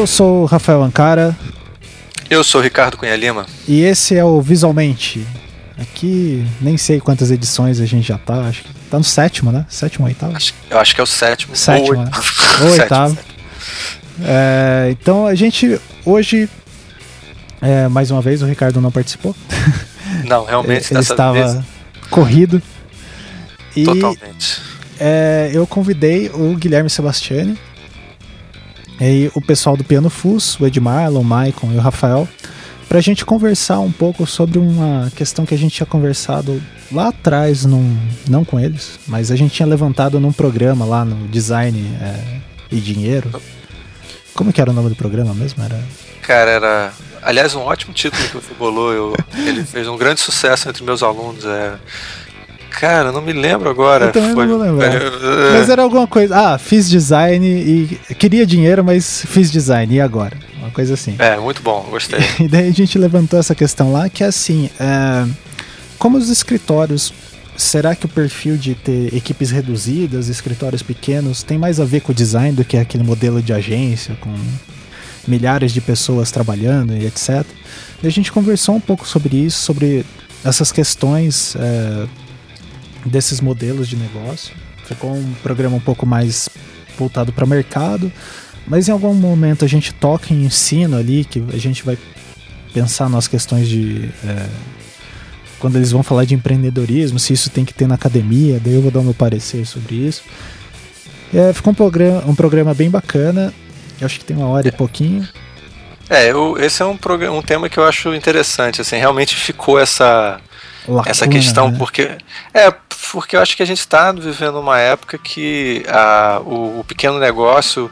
Eu sou o Rafael Ancara. Eu sou o Ricardo Cunha Lima. E esse é o Visualmente. Aqui nem sei quantas edições a gente já tá. Acho que tá no sétimo, né? Sétimo ou oitavo? Acho, eu acho que é o sétimo. Sétimo. Ou, né? ou oitavo. É, então a gente hoje. É, mais uma vez o Ricardo não participou. Não, realmente ele estava vez... corrido. E, Totalmente. É, eu convidei o Guilherme Sebastiani e o pessoal do Piano Fus, o Edmar, o Maicon e o Rafael, para a gente conversar um pouco sobre uma questão que a gente tinha conversado lá atrás, num, não com eles, mas a gente tinha levantado num programa lá no Design é, e Dinheiro. Como que era o nome do programa mesmo? Era... Cara, era. Aliás, um ótimo título que você bolou. Eu, ele fez um grande sucesso entre meus alunos. É Cara, não me lembro agora. Eu também Foi... não vou lembrar. Mas era alguma coisa. Ah, fiz design e. Queria dinheiro, mas fiz design. E agora? Uma coisa assim. É, muito bom, gostei. E daí a gente levantou essa questão lá, que é assim. É... Como os escritórios. Será que o perfil de ter equipes reduzidas, escritórios pequenos, tem mais a ver com o design do que aquele modelo de agência, com milhares de pessoas trabalhando e etc. E a gente conversou um pouco sobre isso, sobre essas questões é, desses modelos de negócio. Ficou um programa um pouco mais voltado para o mercado, mas em algum momento a gente toca em ensino ali, que a gente vai pensar nas questões de. É, quando eles vão falar de empreendedorismo, se isso tem que ter na academia, daí eu vou dar o meu parecer sobre isso. É, ficou um programa, um programa bem bacana, eu acho que tem uma hora e pouquinho. É, eu, esse é um, programa, um tema que eu acho interessante, assim, realmente ficou essa Lacuna, essa questão, né? porque é porque eu acho que a gente está vivendo uma época que a, o, o pequeno negócio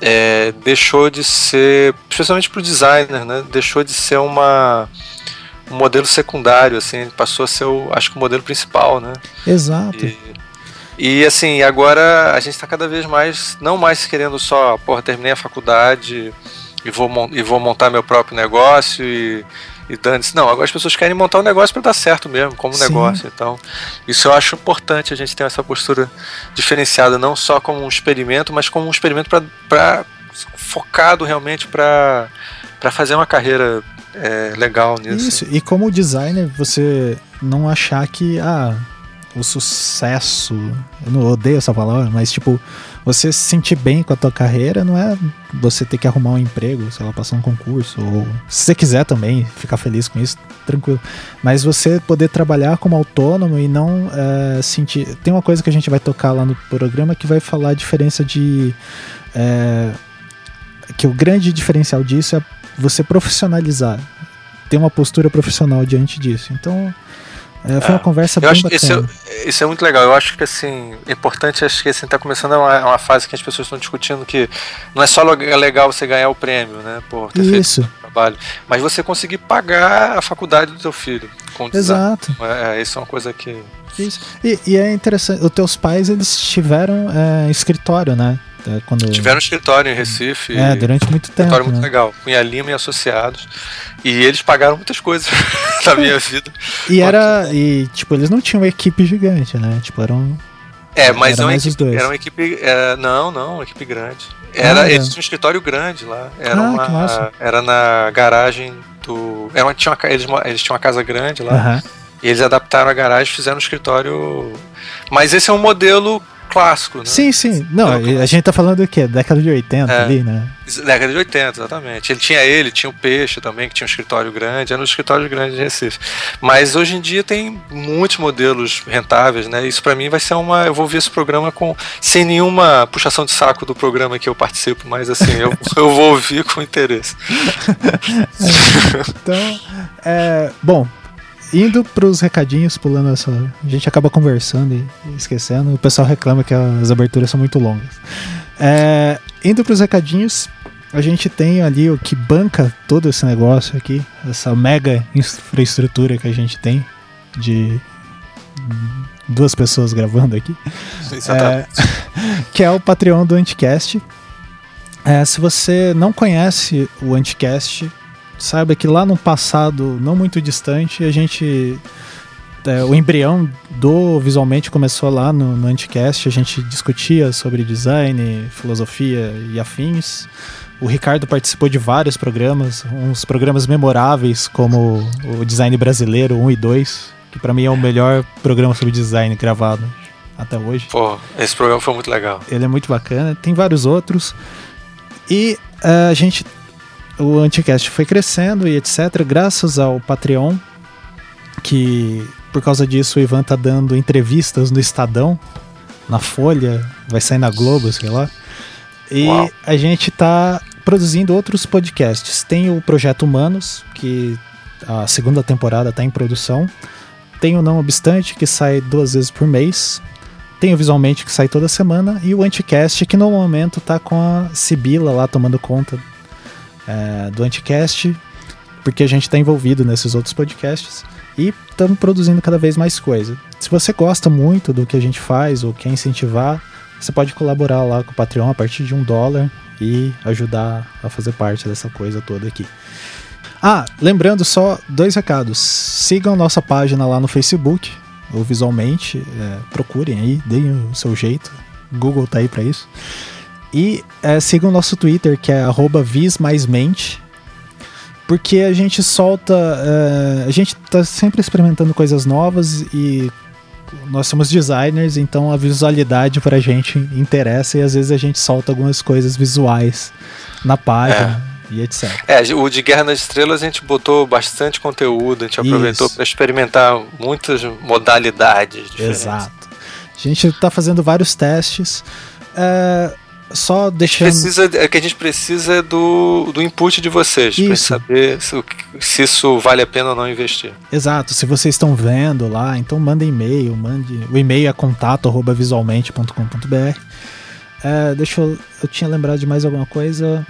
é, deixou de ser, especialmente para o designer, né, deixou de ser uma um modelo secundário, assim, passou a ser o, acho que o modelo principal, né? Exato. E, e assim, agora a gente está cada vez mais, não mais querendo só, porra, terminei a faculdade e vou, e vou montar meu próprio negócio e e dane-se. Não, agora as pessoas querem montar um negócio para dar certo mesmo, como um negócio. Então, isso eu acho importante a gente ter essa postura diferenciada, não só como um experimento, mas como um experimento para focado realmente para fazer uma carreira é, legal nisso. Isso, e como designer, você não achar que ah, o sucesso, eu não odeio essa palavra, mas tipo, você se sentir bem com a tua carreira não é você ter que arrumar um emprego, sei lá, passar um concurso, ou se você quiser também ficar feliz com isso, tranquilo. Mas você poder trabalhar como autônomo e não é, sentir. Tem uma coisa que a gente vai tocar lá no programa que vai falar a diferença de. É, que o grande diferencial disso é você profissionalizar, ter uma postura profissional diante disso. Então é, foi uma é. conversa eu bem acho isso é, isso é, muito legal. Eu acho que assim, é importante, acho que assim, tá começando uma, uma fase que as pessoas estão discutindo que não é só legal você ganhar o prêmio, né? Por ter isso. feito trabalho. Mas você conseguir pagar a faculdade do teu filho. Com Exato. É, isso é uma coisa que. Isso. E, e é interessante, os teus pais eles tiveram é, escritório, né? É, quando... Tiveram escritório em Recife. É, durante muito tempo. Escritório muito né? legal. Cunha Lima e Associados. E eles pagaram muitas coisas na minha vida. E era. E, tipo, eles não tinham uma equipe gigante, né? Tipo, eram. É, mas era, uma equipe, era uma equipe. Era, não, não, uma equipe grande. Era, ah, eles tinham um escritório grande lá. Era, ah, uma, era na garagem do. Era uma, tinha uma, eles, eles tinham uma casa grande lá. Uhum. E eles adaptaram a garagem e fizeram um escritório. Mas esse é um modelo clássico, né? Sim, sim. Não, a gente tá falando do quê? Década de 80 é, ali, né? Década de 80, exatamente. Ele tinha ele, tinha o Peixe também, que tinha um escritório grande, era um escritório grande de Recife. Mas hoje em dia tem muitos modelos rentáveis, né? Isso para mim vai ser uma. Eu vou ver esse programa com sem nenhuma puxação de saco do programa que eu participo, mas assim, eu, eu vou ouvir com interesse. então, é, bom, indo pros recadinhos, pulando essa. A gente acaba conversando e esquecendo. O pessoal reclama que as aberturas são muito longas. É, indo pros recadinhos, a gente tem ali o que banca todo esse negócio aqui, essa mega infraestrutura que a gente tem de duas pessoas gravando aqui. É, que é o Patreon do Anticast. É, se você não conhece o Anticast, saiba que lá no passado não muito distante, a gente. É, o embrião do Visualmente começou lá no, no Anticast, a gente discutia sobre design, filosofia e afins. O Ricardo participou de vários programas, uns programas memoráveis, como o Design Brasileiro 1 e 2, que para mim é o melhor programa sobre design gravado até hoje. Pô, esse programa foi muito legal. Ele é muito bacana. Tem vários outros. E uh, a gente. O Anticast foi crescendo e etc. Graças ao Patreon, que por causa disso o Ivan tá dando entrevistas no Estadão, na Folha, vai sair na Globo, sei lá. E Uau. a gente tá produzindo outros podcasts. Tem o Projeto Humanos, que a segunda temporada está em produção. Tem o Não Obstante, que sai duas vezes por mês. Tem o Visualmente, que sai toda semana. E o Anticast, que no momento está com a Sibila lá tomando conta é, do Anticast, porque a gente está envolvido nesses outros podcasts. E estamos produzindo cada vez mais coisa. Se você gosta muito do que a gente faz ou quer incentivar, você pode colaborar lá com o Patreon a partir de um dólar e ajudar a fazer parte dessa coisa toda aqui. Ah, lembrando só dois recados. Sigam nossa página lá no Facebook, ou visualmente, é, procurem aí, deem o seu jeito. Google tá aí para isso. E é, sigam o nosso Twitter, que é @vismaismente, porque a gente solta, é, a gente tá sempre experimentando coisas novas e nós somos designers, então a visualidade pra gente interessa e às vezes a gente solta algumas coisas visuais na página. É. E etc. É, o de Guerra nas Estrelas a gente botou bastante conteúdo, a gente aproveitou para experimentar muitas modalidades diferentes. Exato. A gente está fazendo vários testes. É, só deixando. Precisa, é que a gente precisa é do, do input de vocês para saber se, se, isso vale a pena ou não investir. Exato. Se vocês estão vendo lá, então manda e-mail, mande. O e-mail é contato@visualmente.com.br. É, deixa eu. Eu tinha lembrado de mais alguma coisa.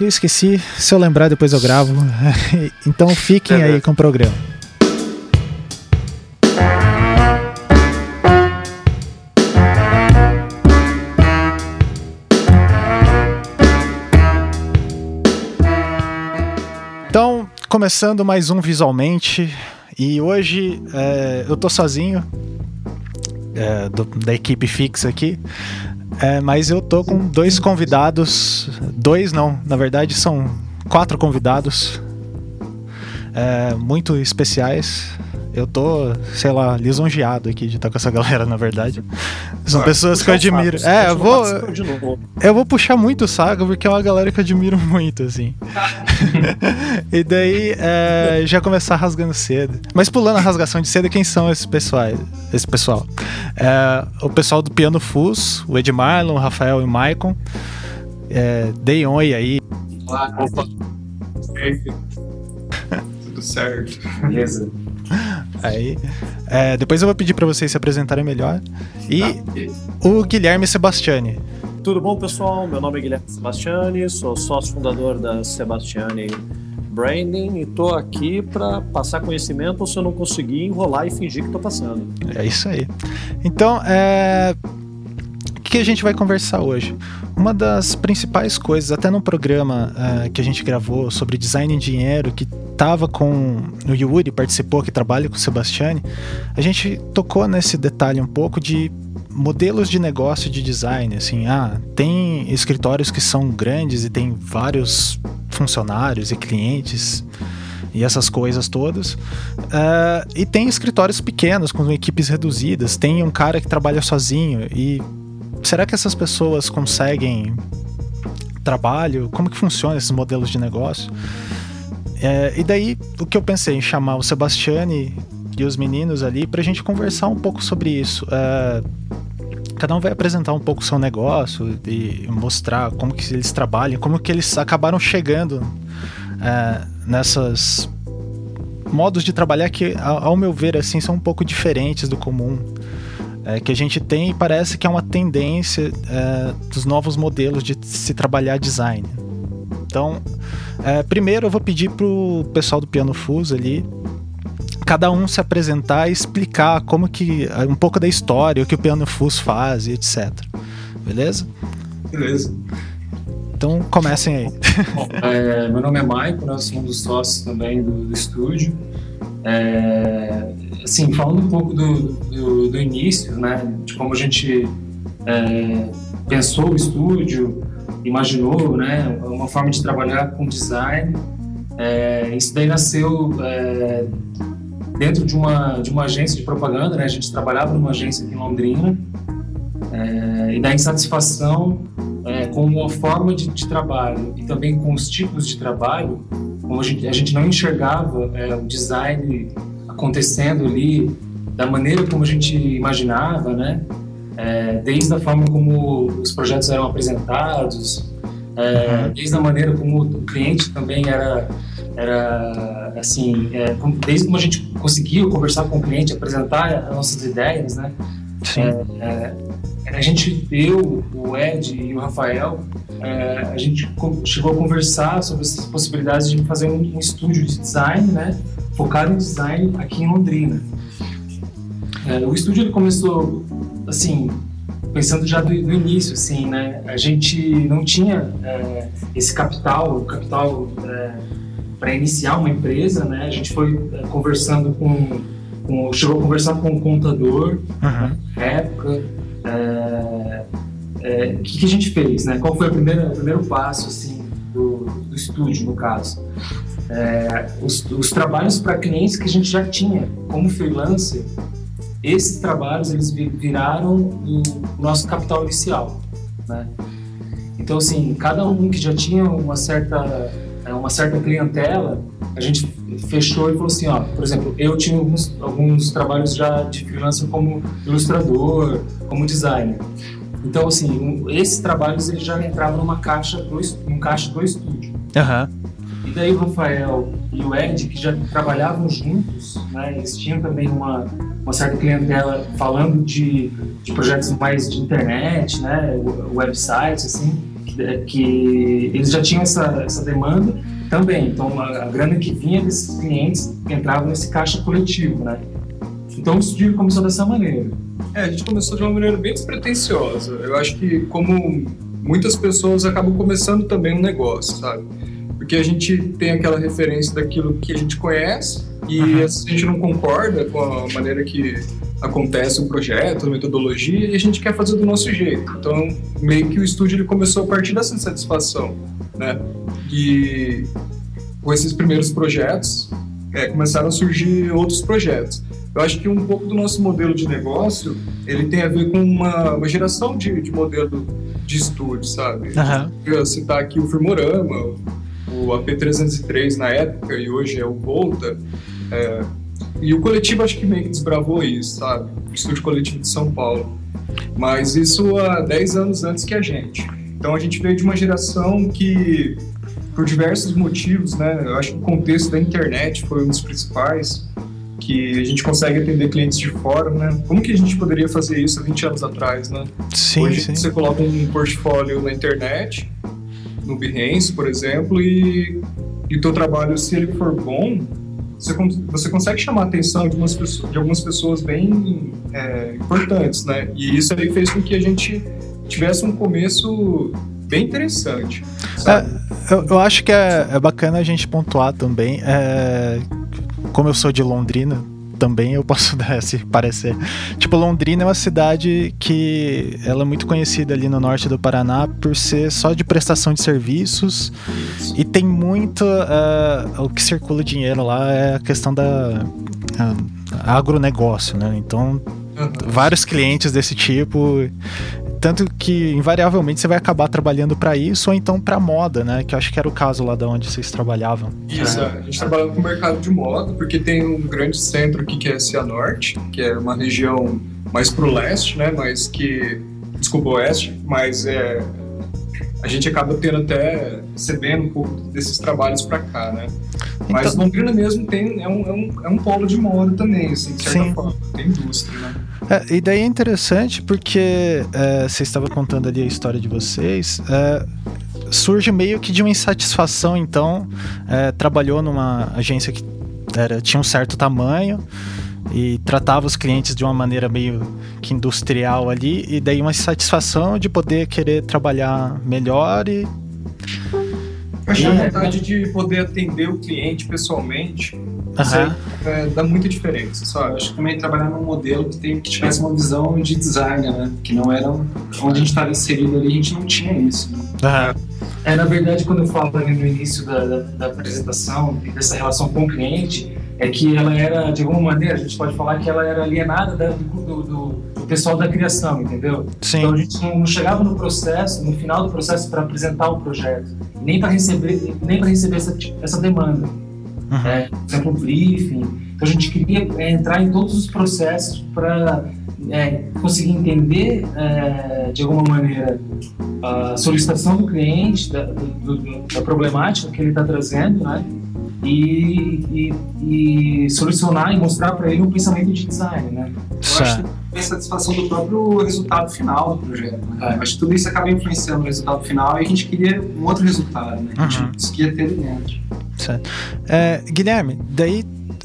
Eu esqueci. Se eu lembrar, depois eu gravo. então fiquem aí com o programa. Começando mais um Visualmente e hoje é, eu tô sozinho é, do, da equipe fixa aqui, é, mas eu tô com dois convidados, dois não, na verdade são quatro convidados é, muito especiais eu tô, sei lá, lisonjeado aqui de estar com essa galera, na verdade. São ah, pessoas que eu admiro. Saco, é, eu vou. Eu vou puxar muito o saco porque é uma galera que eu admiro muito, assim. e daí é, já começar rasgando cedo. Mas pulando a rasgação de cedo, quem são esses pessoais? Esse pessoal? É, o pessoal do Piano Fus, o Ed Marlon, o Rafael e o Maicon. É, deem oi aí. Olá, opa. Tudo certo. Beleza. Aí, é, depois eu vou pedir para vocês se apresentarem melhor. E tá. o Guilherme Sebastiani. Tudo bom, pessoal? Meu nome é Guilherme Sebastiani, sou sócio fundador da Sebastiani Branding e tô aqui para passar conhecimento ou se eu não conseguir enrolar e fingir que tô passando. É isso aí. Então, é... que a gente vai conversar hoje? Uma das principais coisas, até no programa uh, que a gente gravou sobre design em dinheiro, que tava com o Yuri, participou, que trabalha com o Sebastiani, a gente tocou nesse detalhe um pouco de modelos de negócio de design, assim, ah, tem escritórios que são grandes e tem vários funcionários e clientes e essas coisas todas. Uh, e tem escritórios pequenos, com equipes reduzidas, tem um cara que trabalha sozinho e será que essas pessoas conseguem trabalho? Como que funciona esses modelos de negócio? É, e daí o que eu pensei em chamar o Sebastiani e os meninos ali para a gente conversar um pouco sobre isso. É, cada um vai apresentar um pouco o seu negócio e mostrar como que eles trabalham, como que eles acabaram chegando é, nessas modos de trabalhar que, ao meu ver, assim, são um pouco diferentes do comum é, que a gente tem e parece que é uma tendência é, dos novos modelos de se trabalhar design. Então, é, primeiro eu vou pedir pro pessoal do Piano Fuse ali cada um se apresentar e explicar como que um pouco da história, o que o Piano Fuse faz e etc. Beleza? Beleza. Então comecem aí. Bom, é, meu nome é Maico, né, sou um dos sócios também do, do estúdio. É, assim, falando um pouco do, do, do, início, né, de como a gente é, pensou o estúdio, imaginou, né, uma forma de trabalhar com design. É, isso daí nasceu é, dentro de uma de uma agência de propaganda, né? A gente trabalhava numa agência aqui em Londrina é, e da insatisfação é, com a forma de, de, trabalho e também com os tipos de trabalho, como a gente, não enxergava é, o design acontecendo ali da maneira como a gente imaginava, né? É, desde a forma como os projetos eram apresentados, é, uhum. desde a maneira como o cliente também era era assim é, desde como a gente conseguiu conversar com o cliente apresentar as nossas ideias né Sim. A gente eu o Ed e o Rafael é, a gente chegou a conversar sobre essas possibilidades de fazer um, um estúdio de design né focado em design aqui em Londrina é, o estúdio ele começou assim pensando já do, do, início, assim, né? A gente não tinha é, esse capital, o capital é, para iniciar uma empresa, né? A gente foi é, conversando com, com, chegou a conversar com um contador uhum. época. O é, é, que, que, a gente fez, né? Qual foi primeira, o primeiro passo, assim, do, do estúdio, no caso? É, os, os trabalhos para clientes que a gente já tinha como freelancer esses trabalhos eles viraram o nosso capital inicial, né? Então assim, cada um que já tinha uma certa é, uma certa clientela, a gente fechou e falou assim, ó, por exemplo, eu tinha alguns, alguns trabalhos já de freelancer como ilustrador, como designer. Então assim, um, esses trabalhos eles já entravam numa caixa do, num caixa do estúdio. Uhum. E daí o Rafael e o Ed, que já trabalhavam juntos, né, eles tinham também uma, uma certa clientela falando de, de projetos mais de internet, né, websites, assim, que, que eles já tinham essa, essa demanda também. Então, a, a grana que vinha desses clientes entrava nesse caixa coletivo, né. Então, o estúdio começou dessa maneira. É, a gente começou de uma maneira bem despretensiosa. Eu acho que, como muitas pessoas acabam começando também um negócio, sabe? porque a gente tem aquela referência daquilo que a gente conhece e uhum. a gente não concorda com a maneira que acontece o projeto, a metodologia, e a gente quer fazer do nosso jeito. Então, meio que o estúdio ele começou a partir dessa satisfação, né? E com esses primeiros projetos, é, começaram a surgir outros projetos. Eu acho que um pouco do nosso modelo de negócio, ele tem a ver com uma, uma geração de, de modelo de estúdio, sabe? Uhum. Eu citar aqui o Firmorama, o AP303 na época e hoje é o Volta. É, e o coletivo acho que meio que desbravou isso, sabe? O estúdio coletivo de São Paulo. Mas isso há 10 anos antes que a gente. Então a gente veio de uma geração que, por diversos motivos, né? Eu acho que o contexto da internet foi um dos principais, que a gente consegue atender clientes de fora, né? Como que a gente poderia fazer isso há 20 anos atrás, né? Sim, Hoje sim. você coloca um portfólio na internet, no Behance, por exemplo, e, o teu trabalho, se ele for bom, você, você consegue chamar a atenção de, umas pessoas, de algumas pessoas bem é, importantes, né? E isso aí fez com que a gente tivesse um começo bem interessante. É, eu, eu, acho que é, é, bacana a gente pontuar também. Como eu sou de Londrina, também eu posso dar esse parecer. Tipo, Londrina é uma cidade que ela é muito conhecida ali no norte do Paraná por ser só de prestação de serviços e tem muito uh, o que circula dinheiro lá é a questão da uh, agronegócio, né? Então vários clientes desse tipo tanto que, invariavelmente, você vai acabar trabalhando para isso ou então para moda, né? Que eu acho que era o caso lá da onde vocês trabalhavam. Isso, é. a gente trabalhava com o mercado de moda, porque tem um grande centro aqui que é Cianorte, que é uma região mais pro leste, né? Mas que. Desculpa, oeste, mas é, a gente acaba tendo até recebendo um pouco desses trabalhos para cá, né? Então, Mas Londrina mesmo tem, é, um, é, um, é um polo de moda também, assim, de certa sim. forma, tem indústria, né? É, e daí é interessante porque é, você estava contando ali a história de vocês. É, surge meio que de uma insatisfação, então. É, trabalhou numa agência que era, tinha um certo tamanho e tratava os clientes de uma maneira meio que industrial ali, e daí uma insatisfação de poder querer trabalhar melhor e. Eu que a vontade de poder atender o cliente pessoalmente Aham. é, dá muita diferença, sabe? acho que também trabalhar num modelo que, tem, que tivesse uma visão de design, né? Que não era onde a gente estava inserido ali, a gente não tinha isso. Né? Aham. É, na verdade, quando eu falo ali no início da, da, da apresentação e dessa relação com o cliente, é que ela era, de alguma maneira, a gente pode falar que ela era alienada da- do, do, pessoal da criação, entendeu? Sim. Então a gente não, não chegava no processo, no final do processo, para apresentar o projeto, nem para receber, nem para receber essa, essa demanda. Uhum. É, por exemplo, o briefing. Então a gente queria é, entrar em todos os processos para conseguir entender, é, de alguma maneira, a solicitação do cliente, da, do- da problemática que ele está trazendo, né? E, e, e solucionar e mostrar para ele um pensamento de design, né? Eu acho que tem a satisfação do próprio resultado final do projeto. Né? Eu acho que tudo isso acaba influenciando no resultado final e a gente queria um outro resultado, né? A gente Uhum. não conseguia ter ali dentro. É, Guilherme, daí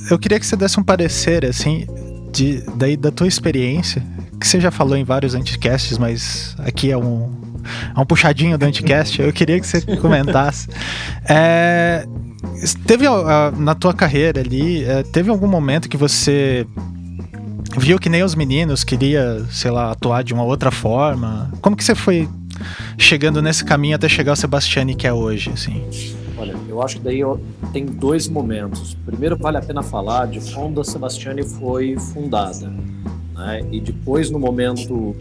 eu queria que você desse um parecer, assim, de, daí da tua experiência, que você já falou em vários anticasts, mas aqui é um, é um puxadinho do anticast, eu queria que você comentasse. É, teve ah, na tua carreira ali, é, teve algum momento que você viu que nem os meninos queria, sei lá, atuar de uma outra forma? Como que você foi chegando nesse caminho até chegar ao Sebastiani que é hoje, assim? Olha, eu acho que daí tem dois momentos. Primeiro, vale a pena falar de quando a Sebastiani foi fundada. Né? E depois, no momento,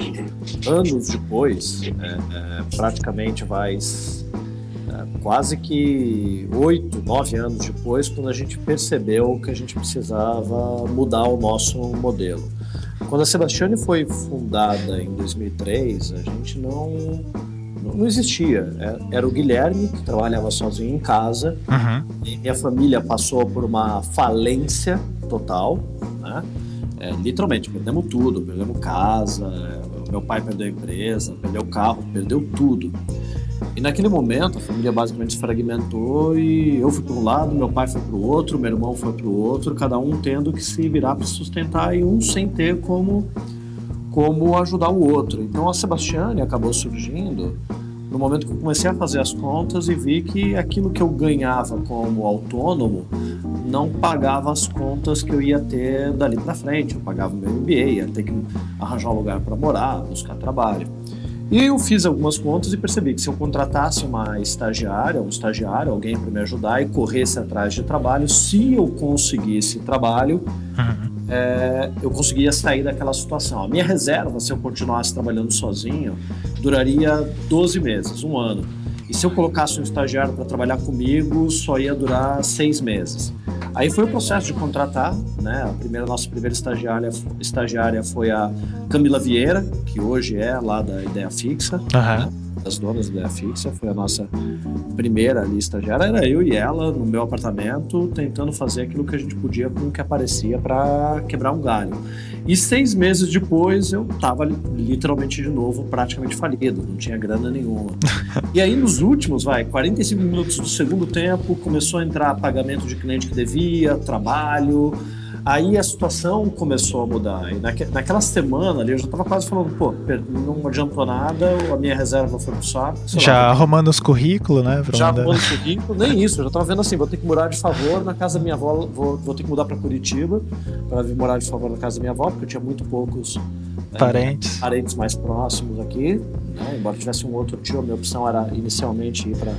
anos depois, é, é, praticamente vai é, quase que oito, nove anos depois, quando a gente percebeu que a gente precisava mudar o nosso modelo. Quando a Sebastiani foi fundada em 2003, a gente não não existia. É- Era o Guilherme, que trabalhava sozinho em casa, Uhum. e minha família passou por uma falência total, né? É, literalmente, perdemos tudo, perdemos casa, meu pai perdeu a empresa, perdeu o carro, perdeu tudo. E naquele momento a família basicamente se fragmentou e eu fui para um lado, meu pai foi para o outro, meu irmão foi para o outro, cada um tendo que se virar para sustentar e um sem ter como como ajudar o outro. Então a Sebastiane acabou surgindo no momento que eu comecei a fazer as contas e vi que aquilo que eu ganhava como autônomo não pagava as contas que eu ia ter dali para frente. Eu pagava o meu MBA, ia ter que arranjar um lugar para morar, buscar trabalho. E eu fiz algumas contas e percebi que se eu contratasse uma estagiária, um estagiário, alguém para me ajudar e corresse atrás de trabalho, se eu conseguisse trabalho, Uhum. é, eu conseguia sair daquela situação. A minha reserva, se eu continuasse trabalhando sozinho, duraria 12 meses, um ano. E se eu colocasse um estagiário para trabalhar comigo, só ia durar seis meses. Aí foi o processo de contratar, né? A primeira nossa primeira estagiária, estagiária foi a Camila Vieira, que hoje é lá da Ideia Fixa, Aham. das donas da Ideia Fixa, foi a nossa primeira ali estagiária, era eu e ela no meu apartamento tentando fazer aquilo que a gente podia com o que aparecia para quebrar um galho. E seis meses depois eu estava literalmente de novo praticamente falido, não tinha grana nenhuma. E aí nos últimos, vai, 45 minutos do segundo tempo, começou a entrar pagamento de cliente que devia, trabalho. Aí a situação começou a mudar. E naque, naquela semana ali eu já estava quase falando, pô, não adiantou nada, a minha reserva foi pro saco. sei lá, Já arrumando os currículos, né? já arrumando o currículo, nem isso, eu já tava vendo assim, vou ter que morar de favor na casa da minha avó, vou, vou ter que mudar para Curitiba para vir morar de favor na casa da minha avó, porque eu tinha muito poucos né, Parentes. parentes mais próximos aqui, né, embora tivesse um outro tio, a minha opção era inicialmente ir para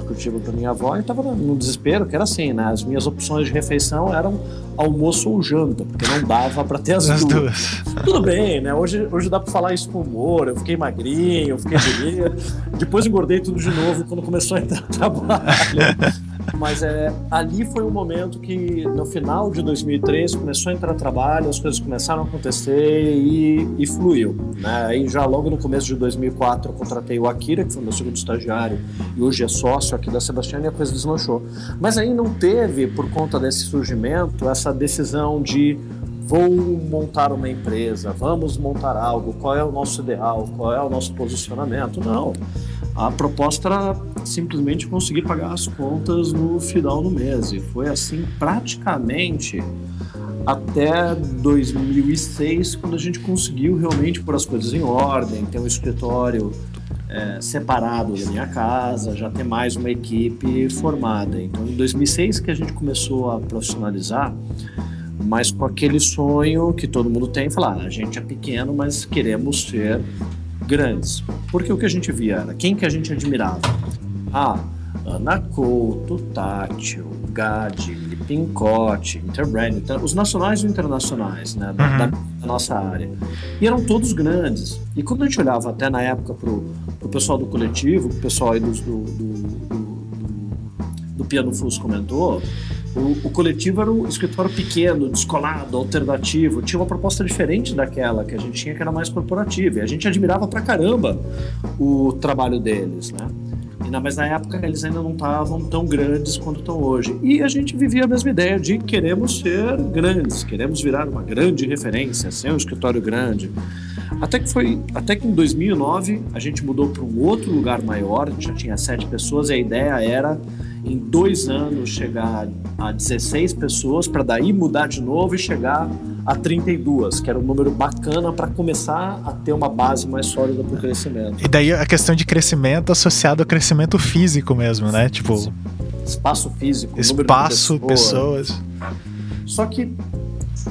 Curitiba para minha avó, e tava no desespero, que era assim, né, as minhas opções de refeição eram almoço ou janta, porque não dava para ter as, As duas. duas. Tudo bem, né? Hoje, hoje dá pra falar isso com humor. Eu fiquei magrinho, eu fiquei bonito. Depois engordei tudo de novo quando começou a entrar trabalho. Mas é, ali foi um momento que, no final de 2003, começou a entrar trabalho, as coisas começaram a acontecer e, e fluiu. Né? Aí já logo no começo de 2004 eu contratei o Akira, que foi meu segundo estagiário e hoje é sócio aqui da Sebastião e a coisa deslanchou. Mas aí não teve, por conta desse surgimento, essa decisão de vou montar uma empresa, vamos montar algo, qual é o nosso ideal, qual é o nosso posicionamento. Não. A proposta era simplesmente conseguir pagar as contas no final do mês. E foi assim praticamente até 2006, quando a gente conseguiu realmente pôr as coisas em ordem, ter um escritório é, separado da minha casa, já ter mais uma equipe formada. Então, em 2006 que a gente começou a profissionalizar, mas com aquele sonho que todo mundo tem, falar, ah, a gente é pequeno, mas queremos ser grandes. Porque o que a gente via era quem que a gente admirava? Ah, Ana Couto, Tátil, Gadi, Pincote, Interbrand, os nacionais e internacionais né, da, uhum. da, da, nossa área. E eram todos grandes. E quando a gente olhava até na época para o pessoal do coletivo, o pessoal aí do, do, do, do Piano Fus comentou, o, o, coletivo era um escritório pequeno, descolado, alternativo, tinha uma proposta diferente daquela que a gente tinha, que era mais corporativa. E a gente admirava pra caramba o trabalho deles, né? mas na época eles ainda não estavam tão grandes quanto estão hoje. E a gente vivia a mesma ideia de queremos ser grandes, queremos virar uma grande referência, ser um escritório grande. Até que foi, até que em 2009 a gente mudou para um outro lugar maior, já tinha sete pessoas e a ideia era em dois anos chegar a 16 pessoas para daí mudar de novo e chegar a 32, que era um número bacana para começar a ter uma base mais sólida para o crescimento. E daí a questão de crescimento associado ao crescimento físico mesmo, né? Tipo espaço físico, espaço, pessoas. pessoas. Só que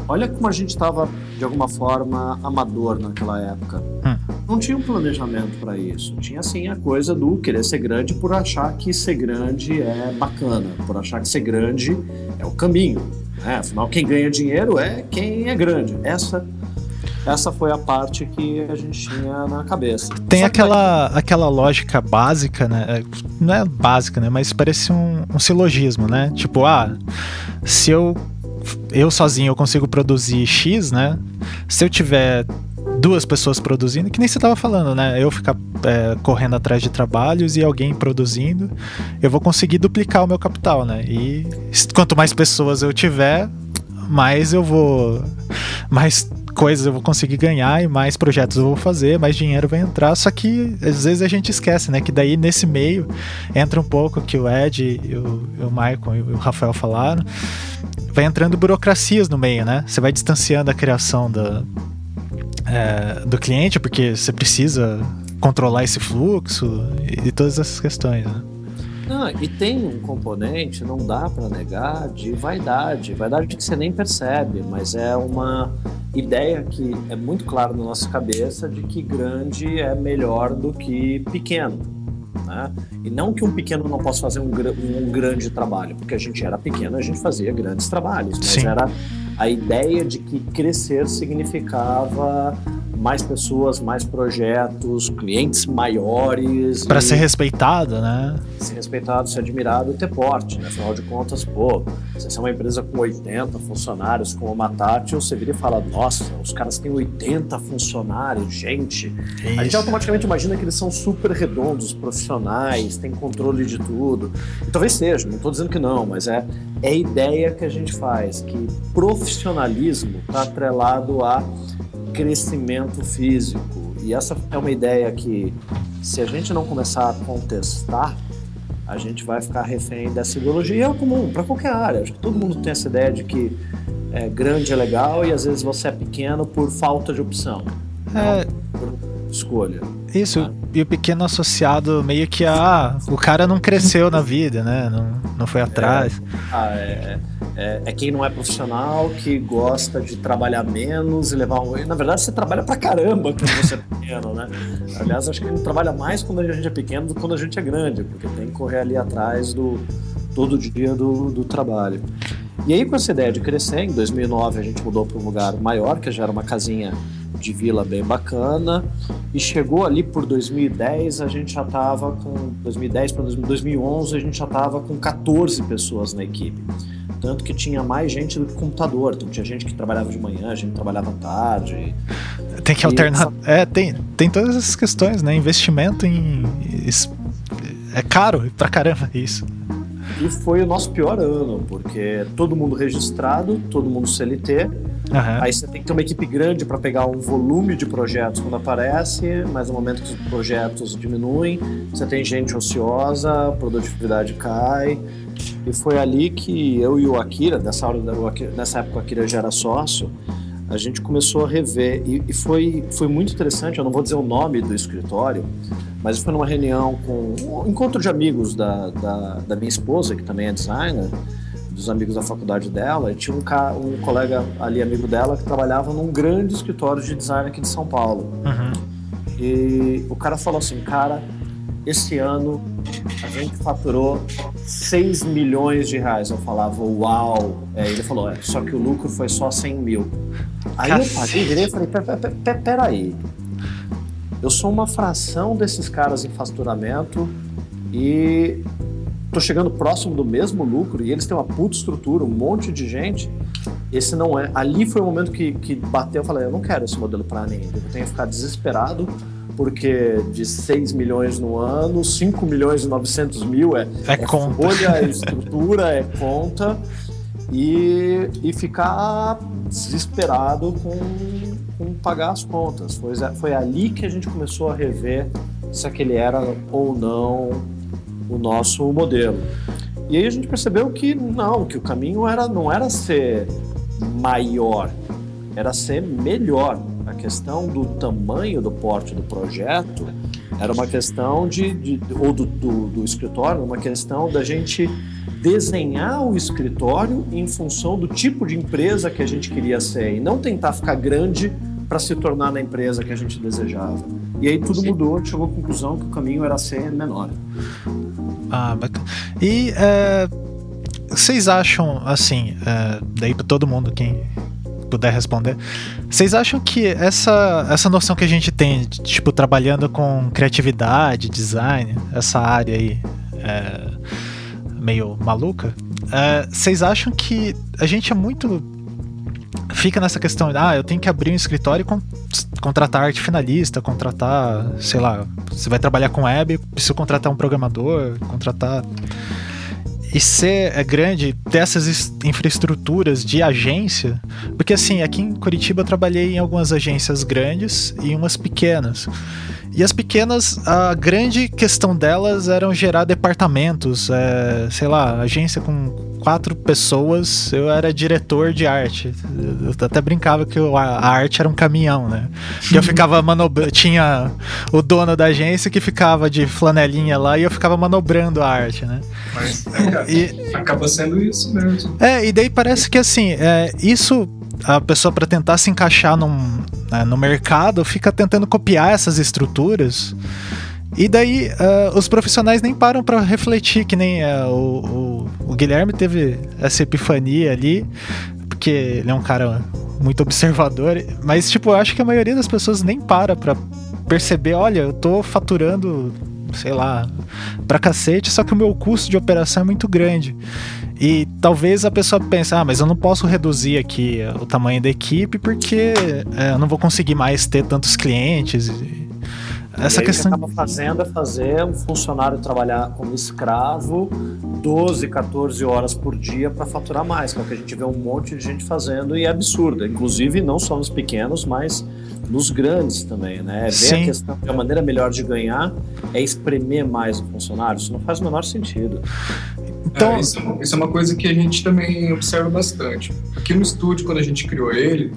olha como a gente estava de alguma forma amador naquela época. Hum. Não tinha um planejamento para isso. Tinha assim a coisa do querer ser grande por achar que ser grande é bacana, por achar que ser grande é o caminho. Né? Afinal, quem ganha dinheiro é quem é grande. Essa essa foi a parte que a gente tinha na cabeça. Tem aquela, aquela lógica básica, né? É, não é básica, né? Mas parece um, um silogismo, né? Tipo, ah, se eu eu sozinho eu consigo produzir X, né? Se eu tiver duas pessoas produzindo, que nem você estava falando, né? Eu ficar é, correndo atrás de trabalhos e alguém produzindo, eu vou conseguir duplicar o meu capital, né? E quanto mais pessoas eu tiver, mais eu vou. Mais coisas eu vou conseguir ganhar e mais projetos eu vou fazer, mais dinheiro vai entrar. Só que às vezes a gente esquece, né? Que daí nesse meio entra um pouco que o Ed, o, o Michael e o Rafael falaram. Vai entrando burocracias no meio, né? Você vai distanciando a criação da, é, do cliente, porque você precisa controlar esse fluxo e, e todas essas questões. Né? Não, e tem um componente, não dá para negar, de vaidade. Vaidade que você nem percebe, mas é uma ideia que é muito clara na nossa cabeça de que grande é melhor do que pequeno. Né? E não que um pequeno não possa fazer um, um grande trabalho, porque a gente era pequeno, a gente fazia grandes trabalhos, mas Sim. era a ideia de que crescer significava mais pessoas, mais projetos, clientes maiores. Para ser respeitado, né? Ser respeitado, ser admirado e ter porte, né? Afinal de contas, pô, você é uma empresa com 80 funcionários, como a Tátil, você vira e fala: nossa, os caras têm 80 funcionários, gente. Isso. A gente automaticamente imagina que eles são super redondos, profissionais, têm controle de tudo. E talvez seja, não estou dizendo que não, mas é, é a ideia que a gente faz, que profissionalismo está atrelado a crescimento físico. E essa é uma ideia que, se a gente não começar a contestar, a gente vai ficar refém dessa ideologia. E é comum para qualquer área. Acho que todo mundo tem essa ideia de que é, grande é legal e às vezes você é pequeno por falta de opção. É... Por escolha. Isso, e o pequeno associado meio que a. Ah, o cara não cresceu na vida, né? Não, não foi atrás. É, ah, é, é, é, quem não é profissional, que gosta de trabalhar menos e levar um. Na verdade, você trabalha pra caramba quando você é pequeno, né? Aliás, acho que a gente trabalha mais quando a gente é pequeno do que quando a gente é grande, porque tem que correr ali atrás do todo dia do, do trabalho. E aí, com essa ideia de crescer, em 2009 a gente mudou para um lugar maior, que já era uma casinha de vila bem bacana. E chegou ali por 2010, a gente já estava com 2010 para 2011, a gente já estava com 14 pessoas na equipe. Tanto que tinha mais gente do que computador. Então tinha gente que trabalhava de manhã, gente que trabalhava tarde. Tem que alternar. É, tem, tem todas essas questões, né? Investimento em. É caro pra caramba isso. E foi o nosso pior ano, porque todo mundo registrado, todo mundo CLT Uhum. Aí você tem que ter uma equipe grande para pegar um volume de projetos quando aparece, mas no momento que os projetos diminuem, você tem gente ociosa, a produtividade cai. E foi ali que eu e o Akira, nessa, hora, nessa época o Akira já era sócio, a gente começou a rever. E, e foi, foi muito interessante, eu não vou dizer o nome do escritório, mas foi numa reunião com um encontro de amigos da, da, da minha esposa, que também é designer, dos amigos da faculdade dela, e tinha um, ca... um colega ali, amigo dela, que trabalhava num grande escritório de design aqui de São Paulo. Uhum. E o cara falou assim, cara, esse ano a gente faturou 6 milhões de reais. Eu falava, uau! É, ele falou, é, só que o lucro foi só 100 mil. Aí Cacete. eu virei e falei, peraí, eu sou uma fração desses caras em faturamento e tô chegando próximo do mesmo lucro e eles têm uma puta estrutura, um monte de gente. Esse não é. Ali foi o momento que, que bateu. Eu falei, eu não quero esse modelo para mim. Eu tenho que ficar desesperado porque de 6 milhões no ano, 5 milhões e 900 mil é, é, é conta. folha, é estrutura, é conta. E, e ficar desesperado com, pagar as contas. Foi, foi ali que a gente começou a rever se aquele era ou não o nosso modelo. E aí a gente percebeu que não, que o caminho era, não era ser maior, era ser melhor. A questão do tamanho do porte do projeto era uma questão de, de ou do, do, do escritório, uma questão da gente desenhar o escritório em função do tipo de empresa que a gente queria ser e não tentar ficar grande para se tornar na empresa que a gente desejava. E aí tudo mudou, chegou à conclusão que o caminho era ser menor. Ah, bacana. E é, vocês acham, assim, é, daí para todo mundo, quem puder responder, vocês acham que essa, essa noção que a gente tem, tipo, trabalhando com criatividade, design, essa área aí, é, meio maluca, é, vocês acham que a gente é muito fica nessa questão, ah, eu tenho que abrir um escritório e con contratar arte finalista, contratar, sei lá, você vai trabalhar com web, preciso contratar um programador, contratar e ser é grande, ter essas infraestruturas de agência, porque assim, aqui em Curitiba eu trabalhei em algumas agências grandes e umas pequenas. E as pequenas, a grande questão delas eram gerar departamentos, é, sei lá, agência com quatro pessoas, eu era diretor de arte. Eu até brincava que a arte era um caminhão, né? E eu ficava manobrando. Tinha o dono da agência que ficava de flanelinha lá e eu ficava manobrando a arte, né? Mas é, e, acaba sendo isso mesmo. É, e daí parece que assim, é, isso a pessoa para tentar se encaixar num, né, no mercado fica tentando copiar essas estruturas. E daí uh, os profissionais nem param para refletir, que nem uh, o, o, o, Guilherme teve essa epifania ali, porque ele é um cara muito observador, mas tipo, eu acho que a maioria das pessoas nem para para perceber, olha, eu tô faturando, sei lá, pra cacete, só que o meu custo de operação é muito grande. E talvez a pessoa pense, ah, mas eu não posso reduzir aqui o tamanho da equipe porque é, eu não vou conseguir mais ter tantos clientes. Essa e questão. O que acaba fazendo é fazer um funcionário trabalhar como escravo 12, 14 horas por dia para faturar mais, que é o que a gente vê um monte de gente fazendo e é absurdo. Inclusive, não só nos pequenos, mas nos grandes também, né? Ver Sim. a questão que a maneira melhor de ganhar é espremer mais o funcionário. Isso não faz o menor sentido. Então, é, isso, é isso, é uma coisa que a gente também observa bastante. Aqui no estúdio, quando a gente criou ele,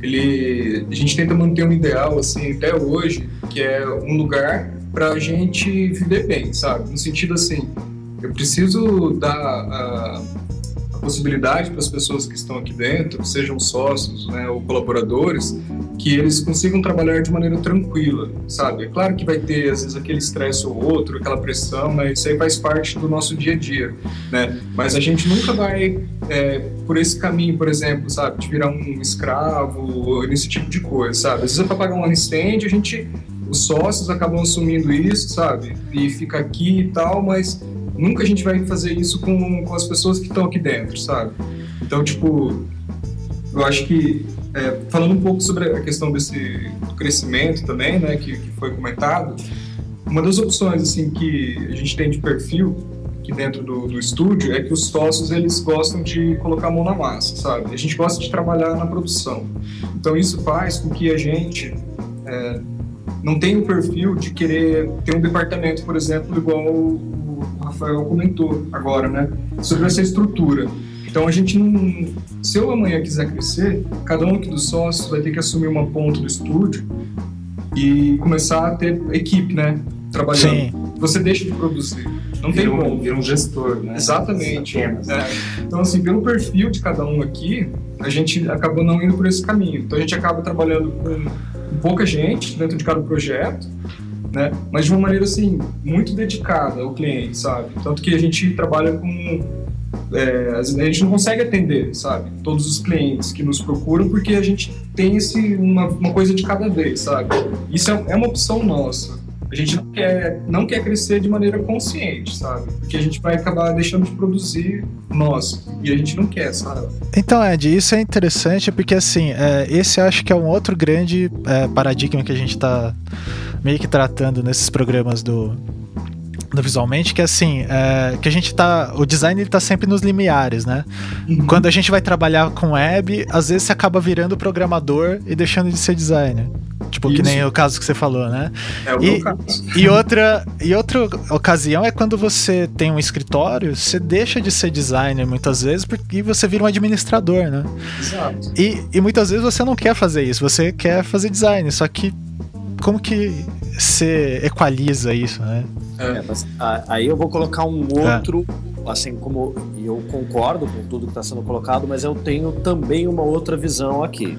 ele a gente tenta manter um ideal, assim, até hoje, que é um lugar para a gente viver bem, sabe? No sentido assim, eu preciso dar a, possibilidade para as pessoas que estão aqui dentro, sejam sócios né, ou colaboradores, que eles consigam trabalhar de maneira tranquila, sabe? É claro que vai ter, às vezes, aquele estresse ou outro, aquela pressão, mas isso aí faz parte do nosso dia a dia, né? Mas a gente nunca vai é, por esse caminho, por exemplo, sabe? De virar um escravo, ou esse tipo de coisa, sabe? Às vezes é para pagar um incêndio, a gente... Os sócios acabam assumindo isso, sabe? E fica aqui e tal, mas nunca a gente vai fazer isso com, com as pessoas que estão aqui dentro, sabe? Então, tipo, eu acho que é, falando um pouco sobre a questão desse crescimento também, né, que, que foi comentado, uma das opções assim que a gente tem de perfil aqui dentro do, do, estúdio é que os sócios eles gostam de colocar a mão na massa, sabe? A gente gosta de trabalhar na produção. Então isso faz com que a gente é, não tenha o perfil de querer ter um departamento, por exemplo, igual o Rafael comentou agora, né? Sobre essa estrutura. Então a gente não. Se eu amanhã quiser crescer, cada um aqui dos sócios vai ter que assumir uma ponta do estúdio e começar a ter equipe, né? trabalhando. Sim. Você deixa de produzir. Não vira tem como. Vira um gestor, né? Exatamente. É. Então, assim, pelo perfil de cada um aqui, a gente acabou não indo por esse caminho. Então, a gente acaba trabalhando com pouca gente dentro de cada projeto, né? Mas de uma maneira, assim, muito dedicada ao cliente, sabe? Tanto que a gente trabalha com é, a gente não consegue atender, sabe, todos os clientes que nos procuram porque a gente tem esse uma, uma coisa de cada vez, sabe? Isso é, é uma opção nossa. A gente não quer, não quer crescer de maneira consciente, sabe? Porque a gente vai acabar deixando de produzir nós. E a gente não quer, sabe? Então, Ed, isso é interessante porque, assim, é, esse acho que é um outro grande é, paradigma que a gente está meio que tratando nesses programas do, visualmente, que é assim, é, que a gente tá. O design ele tá sempre nos limiares, né? Uhum. Quando a gente vai trabalhar com web, às vezes você acaba virando programador e deixando de ser designer. Tipo, Isso. que nem o caso que você falou, né? É o e, caso. E outra, e outra ocasião é quando você tem um escritório, você deixa de ser designer muitas vezes porque você vira um administrador, né? Exato. E, e muitas vezes você não quer fazer isso, você quer fazer design, só que como que você equaliza isso, né? É, mas, aí eu vou colocar um outro, é. assim como eu concordo com tudo que está sendo colocado, mas eu tenho também uma outra visão aqui.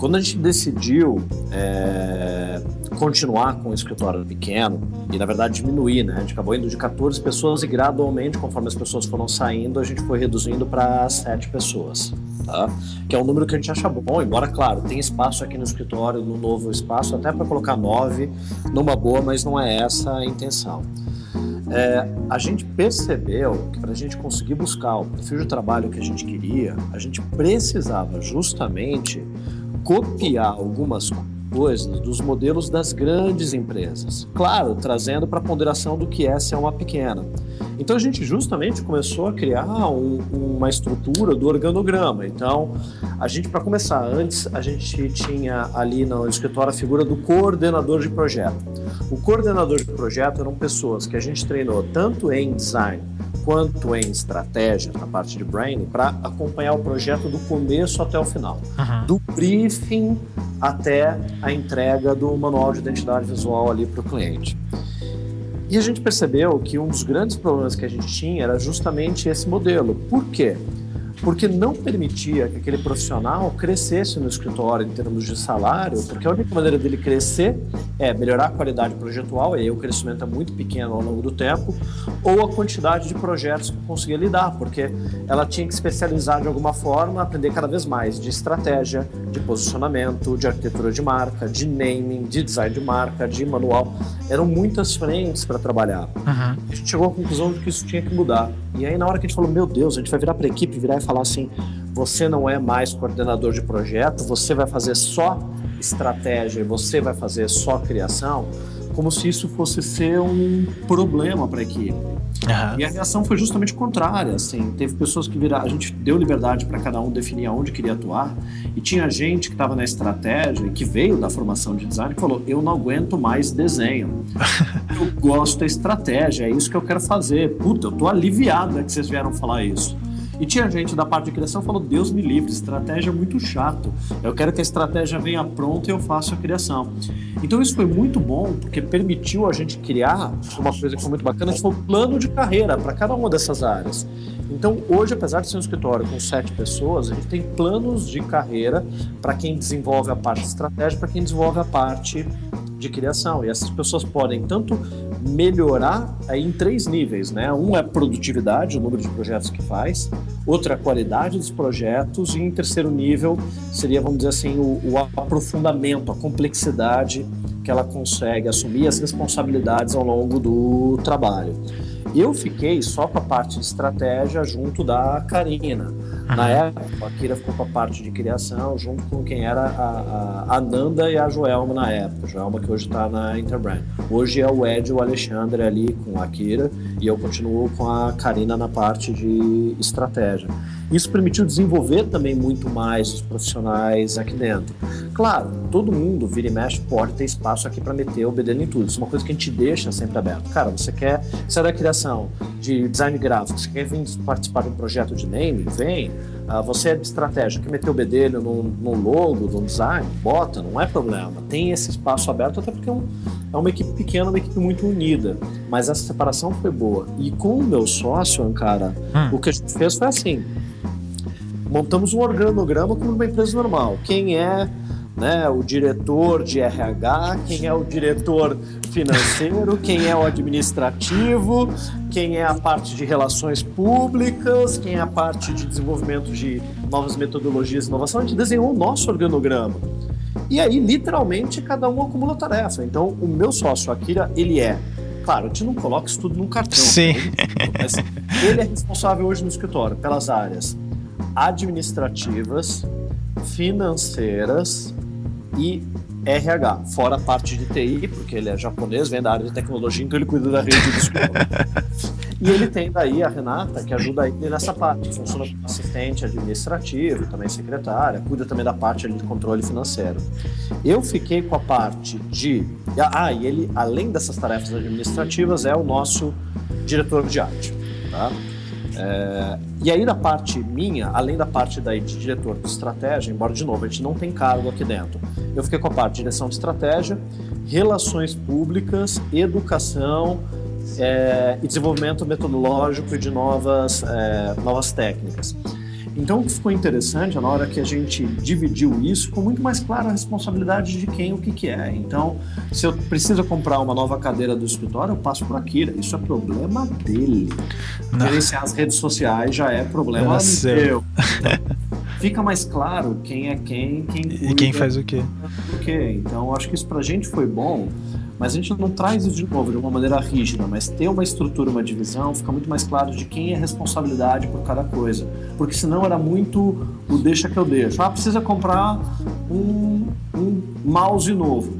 Quando a gente decidiu é, continuar com o escritório pequeno e, na verdade, diminuir, né? A gente acabou indo de 14 pessoas e, gradualmente, conforme as pessoas foram saindo, a gente foi reduzindo para 7 pessoas, tá? Que é um número que a gente acha bom, embora, claro, tem espaço aqui no escritório, no novo espaço, até para colocar 9 numa boa, mas não é essa a intenção. É, a gente percebeu que para a gente conseguir buscar o perfil de trabalho que a gente queria, a gente precisava justamente copiar algumas coisas dos modelos das grandes empresas. Claro, trazendo para a ponderação do que é ser uma pequena. Então a gente justamente começou a criar um, uma estrutura do organograma. Então, a gente, para começar, antes a gente tinha ali no escritório a figura do coordenador de projeto. O coordenador de projeto eram pessoas que a gente treinou tanto em design quanto em estratégia, na parte de branding, para acompanhar o projeto do começo até o final. Uhum. Do briefing até a entrega do manual de identidade visual ali para o cliente. E a gente percebeu que um dos grandes problemas que a gente tinha era justamente esse modelo. Por quê? Porque não permitia que aquele profissional crescesse no escritório em termos de salário, porque a única maneira dele crescer é melhorar a qualidade projetual, e aí o crescimento é muito pequeno ao longo do tempo, ou a quantidade de projetos que conseguia lidar, porque ela tinha que especializar de alguma forma, aprender cada vez mais de estratégia, de posicionamento, de arquitetura de marca, de naming, de design de marca, de manual. Eram muitas frentes para trabalhar. Uhum. A gente chegou à conclusão de que isso tinha que mudar. E aí, na hora que a gente falou, meu Deus, a gente vai virar para a equipe, virar e falar assim: você não é mais coordenador de projeto, você vai fazer só estratégia, você vai fazer só criação, como se isso fosse ser um problema para a equipe. Uhum. E a reação foi justamente contrária. Assim, teve pessoas que viraram, a gente deu liberdade para cada um definir aonde queria atuar, e tinha gente que estava na estratégia e que veio da formação de design que falou: Eu não aguento mais desenho. eu gosto da estratégia, é isso que eu quero fazer. Puta, eu tô aliviada que vocês vieram falar isso. E tinha gente da parte de criação falou: Deus me livre, estratégia é muito chato. Eu quero que a estratégia venha pronta e eu faça a criação. Então isso foi muito bom porque permitiu a gente criar uma coisa que foi muito bacana, que foi um plano de carreira para cada uma dessas áreas. Então, hoje, apesar de ser um escritório com sete pessoas, a gente tem planos de carreira para quem desenvolve a parte de estratégia, para quem desenvolve a parte de criação. E essas pessoas podem tanto melhorar aí em três níveis, né? Um é produtividade, o número de projetos que faz, outra é a qualidade dos projetos e em terceiro nível seria, vamos dizer assim, o, o aprofundamento, a complexidade que ela consegue assumir as responsabilidades ao longo do trabalho. Eu fiquei só com a parte de estratégia junto da Karina. Na época, a Kira ficou com a parte de criação, junto com quem era a, a, a Nanda e a Joelma na época. Joelma que hoje está na Interbrand. Hoje é o Ed e o Alexandre ali com a Kira e eu continuo com a Karina na parte de estratégia. Isso permitiu desenvolver também muito mais os profissionais aqui dentro. Claro, todo mundo, vira e mexe, pode ter espaço aqui para meter o bedelho em tudo. Isso é uma coisa que a gente deixa sempre aberto. Cara, você quer sair da criação de design gráfico, você quer vir participar de um projeto de name? Vem. Uh, você é de estratégia, quer meter o bedelho no, no logo, no design? Bota, não é problema. Tem esse espaço aberto, até porque é um é uma equipe pequena, uma equipe muito unida. Mas essa separação foi boa. E com o meu sócio, Ankara, Hum. o que a gente fez foi assim: montamos um organograma como uma empresa normal. Quem é né, o diretor de RH, quem é o diretor financeiro, quem é o administrativo, quem é a parte de relações públicas, quem é a parte de desenvolvimento de novas metodologias e inovação. A gente desenhou o nosso organograma. E aí, literalmente, cada um acumula tarefa. Então, o meu sócio, Akira, ele é. Claro, a gente não coloca isso tudo num cartão. Sim. Mas ele é responsável hoje no escritório pelas áreas administrativas, financeiras e RH, fora a parte de TI, porque ele é japonês, vem da área de tecnologia, então ele cuida da rede do escritório. E ele tem daí a Renata, que ajuda ele nessa parte, funciona como assistente administrativo, também secretária, cuida também da parte ali de controle financeiro. Eu fiquei com a parte de. Ah, e ele, além dessas tarefas administrativas, é o nosso diretor de arte. Tá? É, e aí, da parte minha, além da parte daí de diretor de estratégia, embora de novo a gente não tem cargo aqui dentro, eu fiquei com a parte de direção de estratégia, relações públicas, educação é, e desenvolvimento metodológico de novas, é, novas técnicas. Então, o que ficou interessante é na hora que a gente dividiu isso, ficou muito mais clara a responsabilidade de quem o que, que é. Então, se eu preciso comprar uma nova cadeira do escritório, eu passo por Akira. Isso é problema dele. Não. Gerenciar as redes sociais já é problema seu. meu. Então, fica mais claro quem é quem, quem E quem faz o quê? do quê. Então, acho que isso pra gente foi bom, mas a gente não traz isso de novo de uma maneira rígida, mas ter uma estrutura, uma divisão, fica muito mais claro de quem é responsabilidade por cada coisa. Porque senão era muito o deixa que eu deixo. Ah, precisa comprar um, um mouse novo.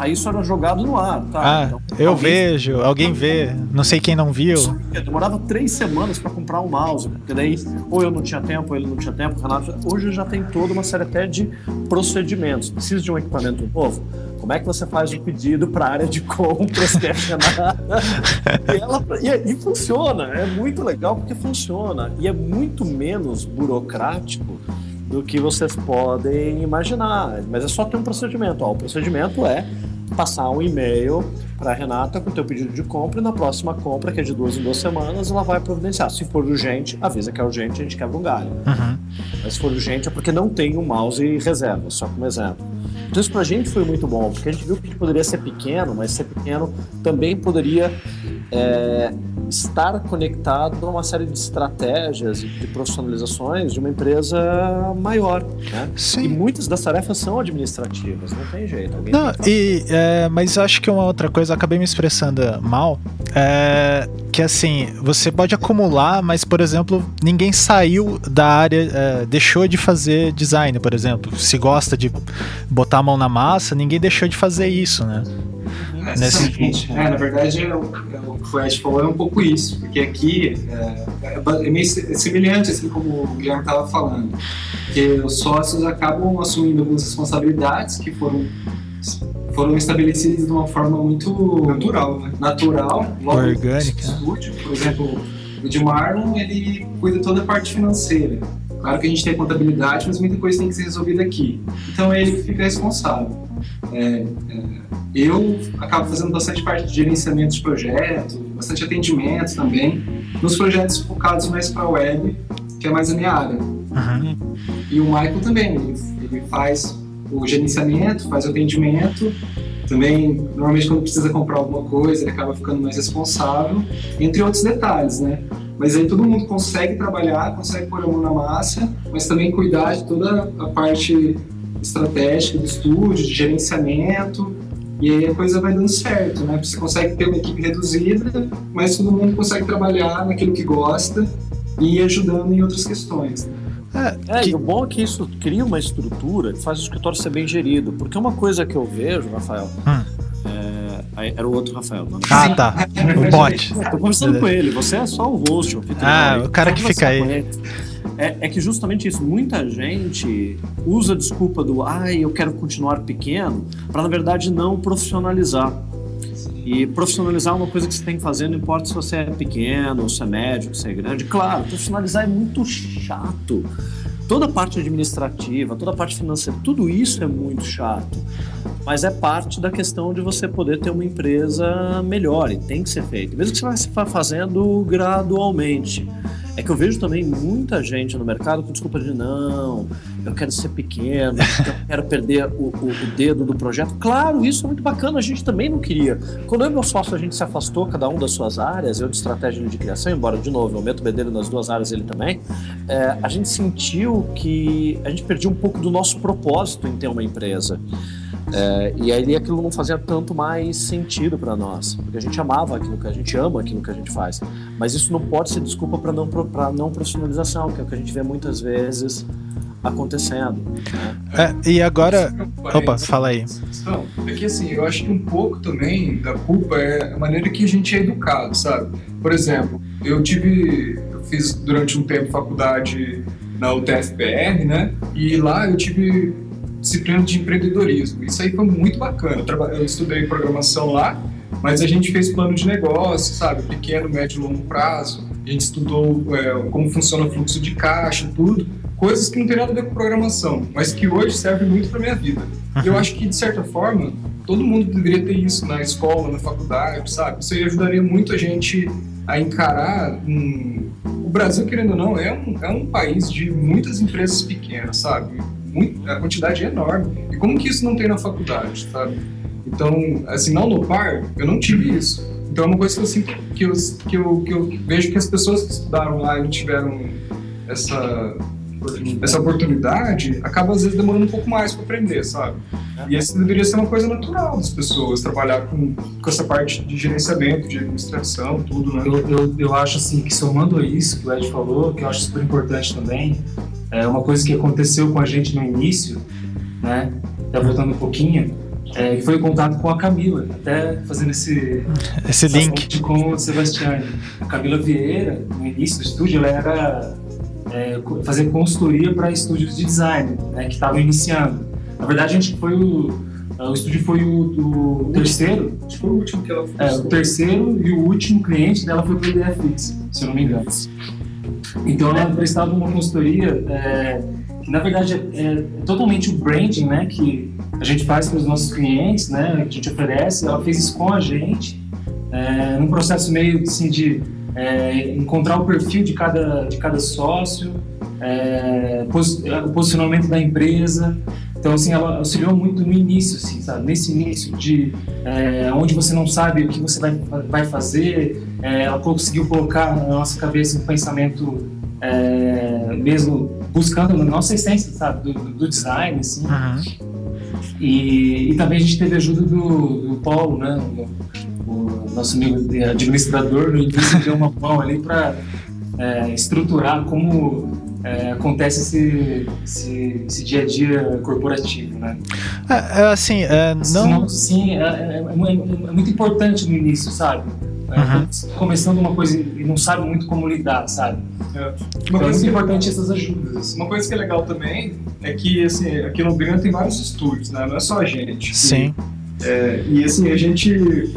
Aí isso era jogado no ar, tá? Ah, Então, eu alguém- vejo, alguém vê, não sei quem não viu. Que demorava três semanas para comprar um mouse, porque daí ou eu não tinha tempo, ou ele não tinha tempo, Renato. Hoje já tem toda uma série até de procedimentos. Precisa de um equipamento novo? Como é que você faz o pedido para a área de compras é Renata? e, ela, e, e funciona, é muito legal porque funciona. E é muito menos burocrático do que vocês podem imaginar. Mas é só ter um procedimento. Ó, o procedimento é passar um e-mail para a Renata com o teu pedido de compra e na próxima compra, que é de duas em duas semanas, ela vai providenciar. Se for urgente, avisa que é urgente, a gente quebra um galho. Uhum. Mas se for urgente é porque não tem um mouse e reserva, só como exemplo. Então isso pra gente foi muito bom, porque a gente viu que a poderia ser pequeno, mas ser pequeno também poderia é, estar conectado a uma série de estratégias e de profissionalizações de uma empresa maior, né? E Sim. muitas das tarefas são administrativas, não tem jeito. Não, e, é, mas acho que uma outra coisa, acabei me expressando mal, é que assim, você pode acumular, mas, por exemplo, ninguém saiu da área, é, deixou de fazer design, por exemplo. Se gosta de botar a mão na massa, ninguém deixou de fazer isso, né? Exatamente. É, na verdade, é o, é o que o Ed falou é um pouco isso, porque aqui é, é meio se- semelhante, assim como o Guilherme estava falando, que os sócios acabam assumindo algumas responsabilidades que foram, foram estabelecidas de uma forma muito Natural, né? natural, logo Orgânica. estúdio. Por exemplo, o de Marlon, ele cuida toda a parte financeira. Claro que a gente tem contabilidade, mas muita coisa tem que ser resolvida aqui. Então ele que fica responsável. É, é, eu acabo fazendo bastante parte de gerenciamento de projeto, bastante atendimento também, nos projetos focados mais para a web, que é mais a minha área. Uhum. E o Michael também, ele, ele faz o gerenciamento, faz o atendimento. Também, normalmente, quando precisa comprar alguma coisa, ele acaba ficando mais responsável, entre outros detalhes, né? Mas aí todo mundo consegue trabalhar, consegue pôr a mão na massa, mas também cuidar de toda a parte estratégica do estúdio, de gerenciamento, e aí a coisa vai dando certo, né? Você consegue ter uma equipe reduzida, mas todo mundo consegue trabalhar naquilo que gosta e ir ajudando em outras questões. né? É, É, que- e o bom é que isso cria uma estrutura que faz o escritório ser bem gerido. Porque uma coisa que eu vejo, Rafael, Hum. É, aí era o outro Rafael. Não, Ah, tá. O bot. Tô conversando com ele, você é só o host, o. Ah, o cara que fica aí. É, é que justamente isso, muita gente usa a desculpa do ai, eu quero continuar pequeno, para na verdade não profissionalizar. E profissionalizar é uma coisa que você tem que fazer, não importa se você é pequeno, se é médio, se é grande. Claro, profissionalizar é muito chato. Toda a parte administrativa, toda a parte financeira, tudo isso é muito chato. Mas é parte da questão de você poder ter uma empresa melhor e tem que ser feito. Mesmo que você vá fazendo gradualmente. É que eu vejo também muita gente no mercado com desculpa de não, eu quero ser pequeno, eu quero perder o, o, o, dedo do projeto. Claro, isso é muito bacana, a gente também não queria. Quando eu e meu sócio a gente se afastou, cada um das suas áreas, eu de estratégia de criação, embora de novo eu meto o bedelho nas duas áreas, ele também, é, a gente sentiu que a gente perdia um pouco do nosso propósito em ter uma empresa. É, e aí aquilo não fazia tanto mais sentido para nós, porque a gente amava aquilo que a gente ama aquilo que a gente faz. Mas isso não pode ser desculpa para não para não profissionalização, que é o que a gente vê muitas vezes acontecendo. Né? É, e agora, opa, fala aí. Não, é que assim, eu acho que um pouco também da culpa é a maneira que a gente é educado, sabe? Por exemplo, eu tive, eu fiz durante um tempo faculdade na UTFPR, né? E lá eu tive disciplina de empreendedorismo. Isso aí foi muito bacana. Eu, eu estudei programação lá, mas a gente fez plano de negócio, sabe? Pequeno, médio e longo prazo. A gente estudou é, como funciona o fluxo de caixa, tudo. Coisas que não tem nada a ver com programação, mas que hoje servem muito para minha vida. E eu acho que, de certa forma, todo mundo deveria ter isso na escola, na faculdade, sabe? Isso aí ajudaria muito a gente a encarar um... o Brasil querendo ou não é um, é um país de muitas empresas pequenas sabe muito, a quantidade é enorme. E como que isso não tem na faculdade, sabe? Então, assim, não no par, eu não tive isso. Então é uma coisa que eu sinto que eu, que eu, que eu vejo que as pessoas que estudaram lá e não tiveram essa essa oportunidade acaba às vezes demorando um pouco mais para aprender, sabe? E essa deveria ser uma coisa natural das pessoas, trabalhar com, com essa parte de gerenciamento, de administração, tudo, né? Eu, eu, eu acho assim que somando isso que o Ed falou, que eu acho super importante também, é uma coisa que aconteceu com a gente no início, né? Até voltando um pouquinho, é, foi o contato com a Camila, até fazendo esse, esse link com o Sebastiane. A Camila Vieira, no início do estúdio, ela era é, fazer consultoria para estúdios de design, né, que estavam iniciando. Na verdade, a gente foi o, o estúdio foi o, o terceiro. Acho que foi o último que ela fez. É, o terceiro e o último cliente dela foi o IDFX, se eu não me engano. Então ela prestava uma consultoria é, que na verdade é, é, totalmente o branding, né, que a gente faz para os nossos clientes, né, que a gente oferece. Ela fez isso com a gente, é, num processo meio assim de é, encontrar o perfil de cada de cada sócio, é, o posicionamento da empresa. Então, assim, ela auxiliou muito no início, assim, sabe? Nesse início de é, onde você não sabe o que você vai, vai fazer, é, ela conseguiu colocar na nossa cabeça um pensamento é, mesmo buscando na nossa essência, sabe? Do, do design, assim. Uhum. E, e, também a gente teve a ajuda do, do Paulo, né? O, o nosso amigo administrador, no início deu uma mão ali para é, estruturar como é, acontece esse, esse, esse, dia a dia corporativo, né? É, é assim, é, não... Sim, é, é, é, muito importante no início, sabe? Uhum. Começando uma coisa e não sabe muito como lidar, sabe? É. Uma coisa é importante essas ajudas. Uma coisa que é legal também é que assim, aqui no Brigante tem vários estúdios, né? Não é só a gente. Sim. E, é, e assim, a gente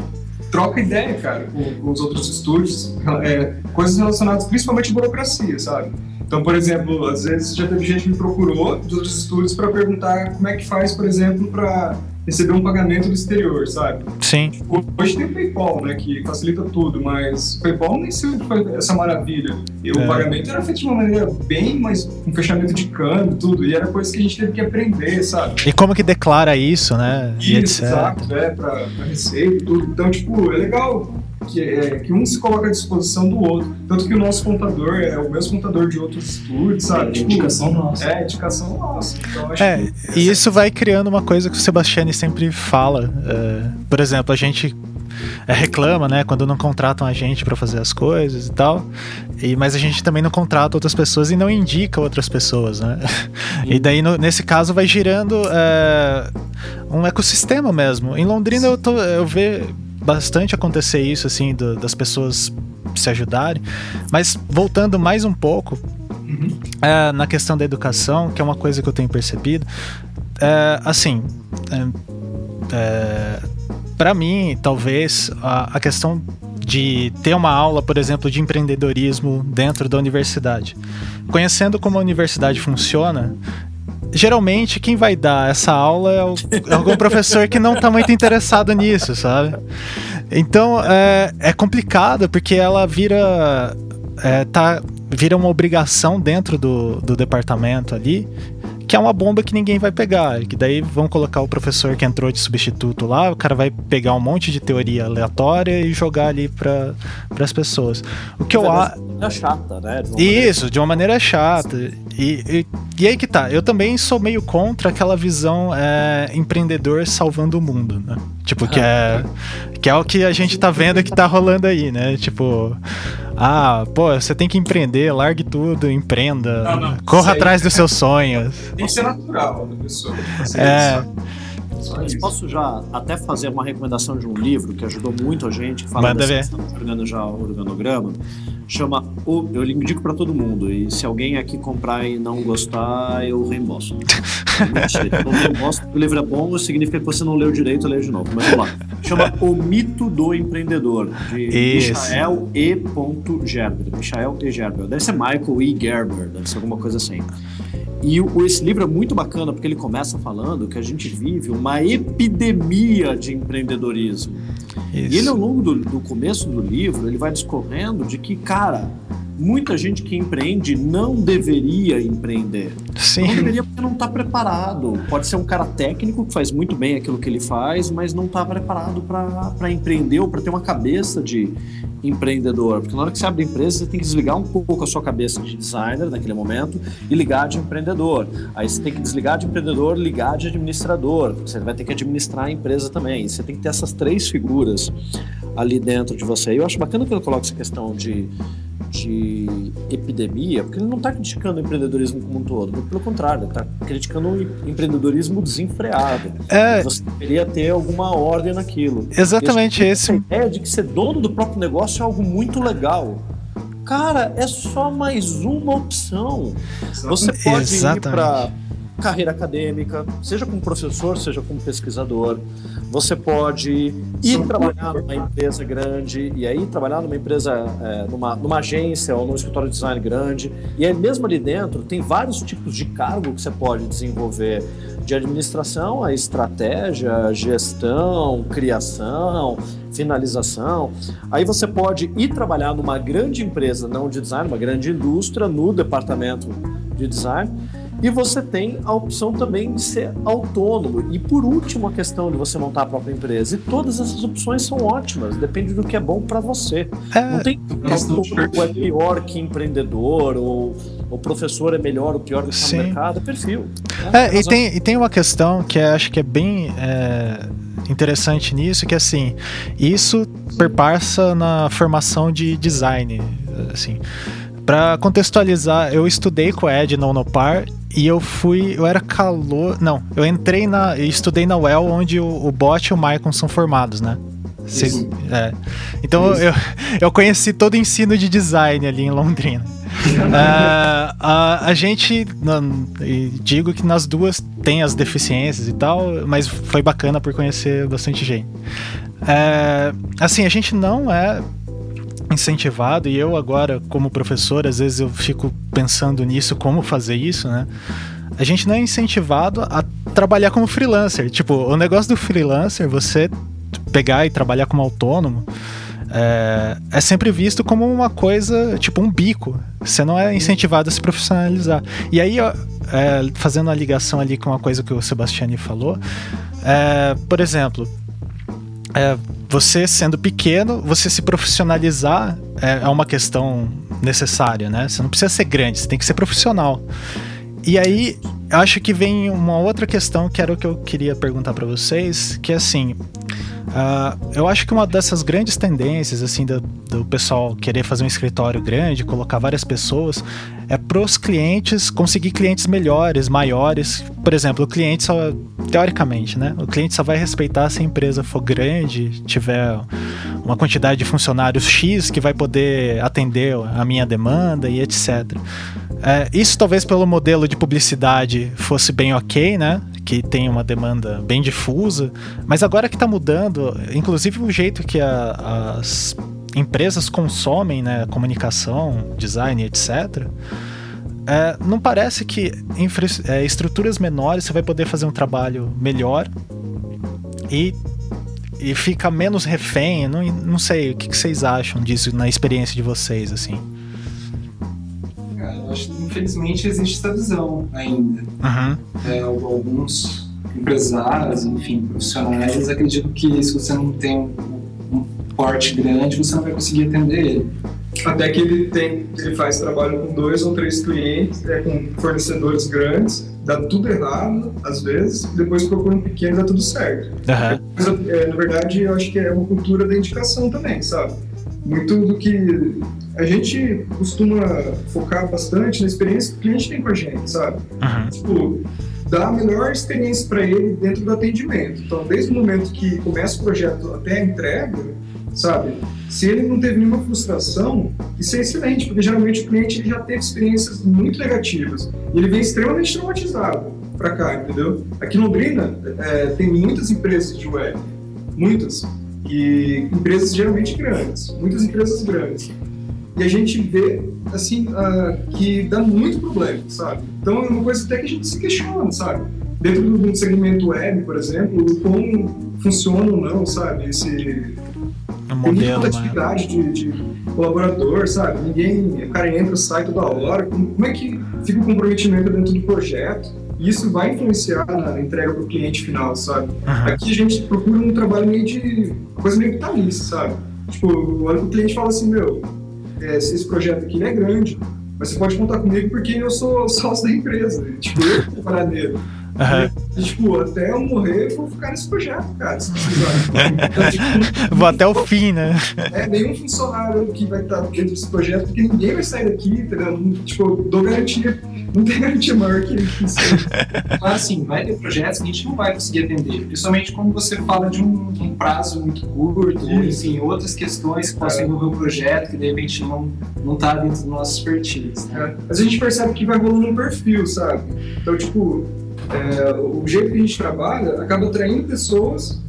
troca ideia, cara, com, com os outros estúdios, é, coisas relacionadas principalmente à burocracia, sabe? Então, por exemplo, às vezes já teve gente que me procurou de outros estúdios para perguntar como é que faz, por exemplo, para receber um pagamento do exterior, sabe? Sim. Hoje tem o PayPal, né, que facilita tudo, mas o PayPal nem sempre foi essa maravilha. E o é. pagamento era feito de uma maneira bem mais um fechamento de câmbio, tudo, e era coisa que a gente teve que aprender, sabe? E como que declara isso, né? Isso, exato, é, pra, pra receita e tudo. Então, tipo, é legal que, é, que um se coloca à disposição do outro. Tanto que o nosso contador é o mesmo contador de outros estúdios, sabe? É, tipo, indicação nossa. É, indicação nossa. Então, é, e isso vai criando uma coisa que o Sebastiani sempre fala. É, por exemplo, a gente é, reclama, né, quando não contratam a gente para fazer as coisas e tal. E, mas a gente também não contrata outras pessoas e não indica outras pessoas, né? E daí, no, nesse caso, vai girando é, um ecossistema mesmo. Em Londrina, eu, tô, eu vejo bastante acontecer isso, assim, do, das pessoas se ajudarem. Mas voltando mais um pouco uhum. é, na questão da educação, que é uma coisa que eu tenho percebido, é, assim, é, é para mim, talvez a, a questão de ter uma aula, por exemplo, de empreendedorismo dentro da universidade. conhecendo como a universidade funciona, geralmente quem vai dar essa aula é, é algum professor que não está muito interessado nisso, sabe? Então é, é complicado porque ela vira é, tá, vira uma obrigação dentro do, do departamento ali que é uma bomba que ninguém vai pegar. Que daí vão colocar o professor que entrou de substituto lá, o cara vai pegar um monte de teoria aleatória e jogar ali para as pessoas. O que eu acho. É chata, né? De Isso, de uma maneira chata. E, e, e, aí que tá, eu também sou meio contra aquela visão é, empreendedor salvando o mundo, né? Tipo, que é, que é o que a gente tá vendo que tá rolando aí, né? Tipo, ah, pô, você tem que empreender, largue tudo, empreenda, não, não, corra atrás dos seus sonhos. Isso é natural da pessoa. É. Mas posso já até fazer uma recomendação de um livro que ajudou muito a gente, que fala Manda ver. jogando já organograma. Chama o, eu indico para todo mundo e se alguém aqui comprar e não gostar, eu reembolso. não reembolso, o livro é bom, significa que você não leu direito, leio de novo. Mas vamos lá. Chama O Mito do Empreendedor, de Isso. Michael E. Gerber. Michael E. Gerber. Deve ser Michael E. Gerber, deve ser alguma coisa assim. E o, esse livro é muito bacana porque ele começa falando que a gente vive uma epidemia de empreendedorismo. Isso. E ele, ao longo do, do começo do livro, ele vai discorrendo de que, cara, muita gente que empreende não deveria empreender. Sim. Não deveria porque não está preparado. Pode ser um cara técnico que faz muito bem aquilo que ele faz, mas não está preparado para empreender ou para ter uma cabeça de empreendedor. Porque na hora que você abre empresa, você tem que desligar um pouco a sua cabeça de designer naquele momento e ligar de empreendedor. Aí você tem que desligar de empreendedor, ligar de administrador. Você vai ter que administrar a empresa também. Você tem que ter essas três figuras ali dentro de você. E eu acho bacana que ele coloca essa questão de de epidemia, porque ele não está criticando o empreendedorismo como um todo, pelo contrário, ele está criticando o empreendedorismo desenfreado. É... Você deveria ter alguma ordem naquilo. Exatamente esse. A ideia de que ser dono do próprio negócio é algo muito legal. Cara, é só mais uma opção. Você pode Exatamente. ir para carreira acadêmica, seja como professor, seja como pesquisador. Você pode ir trabalhar numa empresa grande e aí trabalhar numa empresa, é, numa, numa agência ou num escritório de design grande. E aí mesmo ali dentro tem vários tipos de cargo que você pode desenvolver, de administração a estratégia, gestão, criação, finalização. Aí você pode ir trabalhar numa grande empresa, não de design, uma grande indústria, no departamento de design e você tem a opção também de ser autônomo. E por último, a questão de você montar a própria empresa. E todas essas opções são ótimas, depende do que é bom para você. É, Não tem autônomo é pior que empreendedor, ou o professor é melhor ou pior do que está no mercado, é perfil. É, é e, tem, e tem uma questão que acho que é bem. É interessante nisso que assim isso perpassa na formação de design assim para contextualizar eu estudei com o Ed na Unopar e eu fui. Eu era calor. Não, eu entrei na. Eu estudei na UEL, onde o, o Bot e o Maicon são formados, né? Cês, é. Então eu, eu conheci todo o ensino de design ali em Londrina. uh, a, a gente, digo que nas duas tem as deficiências e tal, mas foi bacana por conhecer bastante gente. Uh, assim, a gente não é incentivado e eu agora como professor às vezes eu fico pensando nisso como fazer isso né? A gente não é incentivado a trabalhar como freelancer. Tipo o negócio do freelancer você pegar e trabalhar como autônomo é, é sempre visto como uma coisa tipo um bico. Você não é incentivado a se profissionalizar. E aí é, fazendo a ligação ali com uma coisa que o Sebastiani falou é, por exemplo é, você sendo pequeno, você se profissionalizar é, é, uma questão necessária, né? Você não precisa ser grande, você tem que ser profissional. E aí, acho que vem uma outra questão que era o que eu queria perguntar para vocês, que é assim, uh, eu acho que uma dessas grandes tendências, assim, do, do pessoal querer fazer um escritório grande, colocar várias pessoas, é para os clientes conseguir clientes melhores, maiores. Por exemplo, o cliente só, teoricamente, né? O cliente só vai respeitar se a empresa for grande, tiver uma quantidade de funcionários X que vai poder atender a minha demanda e etc. É, isso talvez pelo modelo de publicidade fosse bem ok, né? Que tem uma demanda bem difusa, mas agora que está mudando, inclusive o jeito que a, as empresas consomem né, comunicação, design, etc., é, não parece que infra, é, estruturas menores você vai poder fazer um trabalho melhor e, e fica menos refém? Não, não sei, o que, que vocês acham disso na experiência de vocês, assim? Cara, eu acho que infelizmente existe essa visão ainda. Uhum. É, alguns empresários, enfim, profissionais acreditam que se você não tem um, um porte grande, você não vai conseguir atender ele. Até que ele tem, ele faz trabalho com dois ou três clientes, é, com fornecedores grandes, dá tudo errado, às vezes, depois procura um pequeno e dá tudo certo. Uhum. Mas, é, na verdade, eu acho que é uma cultura da indicação também, sabe? Muito do que a gente costuma focar bastante na experiência que o cliente tem com a gente, sabe? Uhum. Tipo, dar a melhor experiência para ele dentro do atendimento. Então, desde o momento que começa o projeto até a entrega, sabe? Se ele não teve nenhuma frustração, isso é excelente, porque geralmente o cliente ele já teve experiências muito negativas e ele vem extremamente traumatizado para cá, entendeu? Aqui em Londrina é, tem muitas empresas de web, muitas, e empresas geralmente grandes, muitas empresas grandes. E a gente vê, assim, uh, que dá muito problema, sabe? Então é uma coisa até que a gente se questiona, sabe? Dentro do segmento web, por exemplo, como funciona ou não, sabe? Esse, Um tem modelo, né? atividade de, de colaborador, sabe? Ninguém, o cara entra, sai toda hora. Como, é que fica o comprometimento dentro do projeto? E isso vai influenciar na entrega para o cliente final, sabe? Uhum. Aqui a gente procura um trabalho meio de. coisa meio vitalícia, sabe? Tipo, olha pro cliente fala assim: meu, é, esse projeto aqui é grande, mas você pode contar comigo porque eu sou sócio da empresa. Tipo, eu vou trabalhar nele. Uhum. E, tipo, até eu morrer, eu vou ficar nesse projeto, cara. Então, tipo, Vou até o fim, né? é, nenhum funcionário que vai estar dentro desse projeto, porque ninguém vai sair daqui, entendeu? Tipo, eu dou garantia, não tem garantia maior que isso. Mas assim, vai ter projetos que a gente não vai conseguir atender, principalmente quando você fala de um, um prazo muito curto, ou enfim, outras questões que possam envolver o projeto que de repente não não está dentro do nosso expertise. Né? É, Mas a gente percebe que vai rolando um perfil, sabe? Então, tipo, é, o jeito que a gente trabalha acaba atraindo pessoas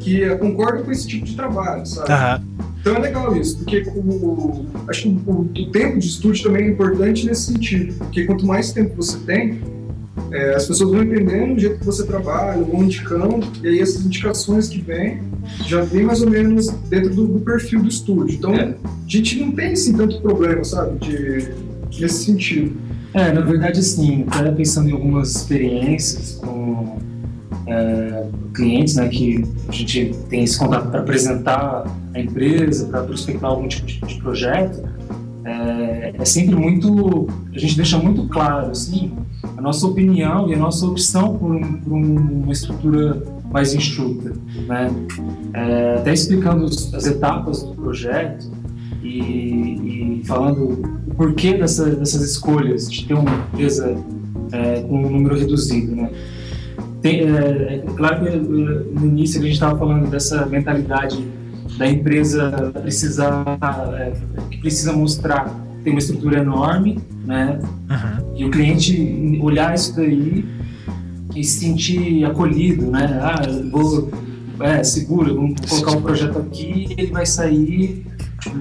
que é, concordam com esse tipo de trabalho, sabe? Aham. Então é legal isso, porque o, o- acho que o, o tempo de estúdio também é importante nesse sentido, porque quanto mais tempo você tem, é, as pessoas vão entendendo o jeito que você trabalha, vão indicando, e aí essas indicações que vêm já vem mais ou menos dentro do, do perfil do estúdio. Então É. a gente não tem assim tanto problema, sabe, de, nesse sentido. É, na verdade, assim, até pensando em algumas experiências com é, clientes, né, que a gente tem esse contato para apresentar a empresa, para prospectar algum tipo de, de projeto, é, é sempre muito, a gente deixa muito claro, assim, a nossa opinião e a nossa opção por, um- por um- uma estrutura mais enxuta, né? É, até explicando as etapas do projeto e, e falando o porquê dessa, dessas escolhas de ter uma empresa é, com um número reduzido, né? Tem, é, é claro que eh, no início a gente estava falando dessa mentalidade da empresa precisar, é, que precisa mostrar tem uma estrutura enorme, né? Uhum. E o cliente olhar isso daí e se sentir acolhido, né? Ah, vou, é, seguro, vamos colocar um projeto aqui ele vai sair tipo,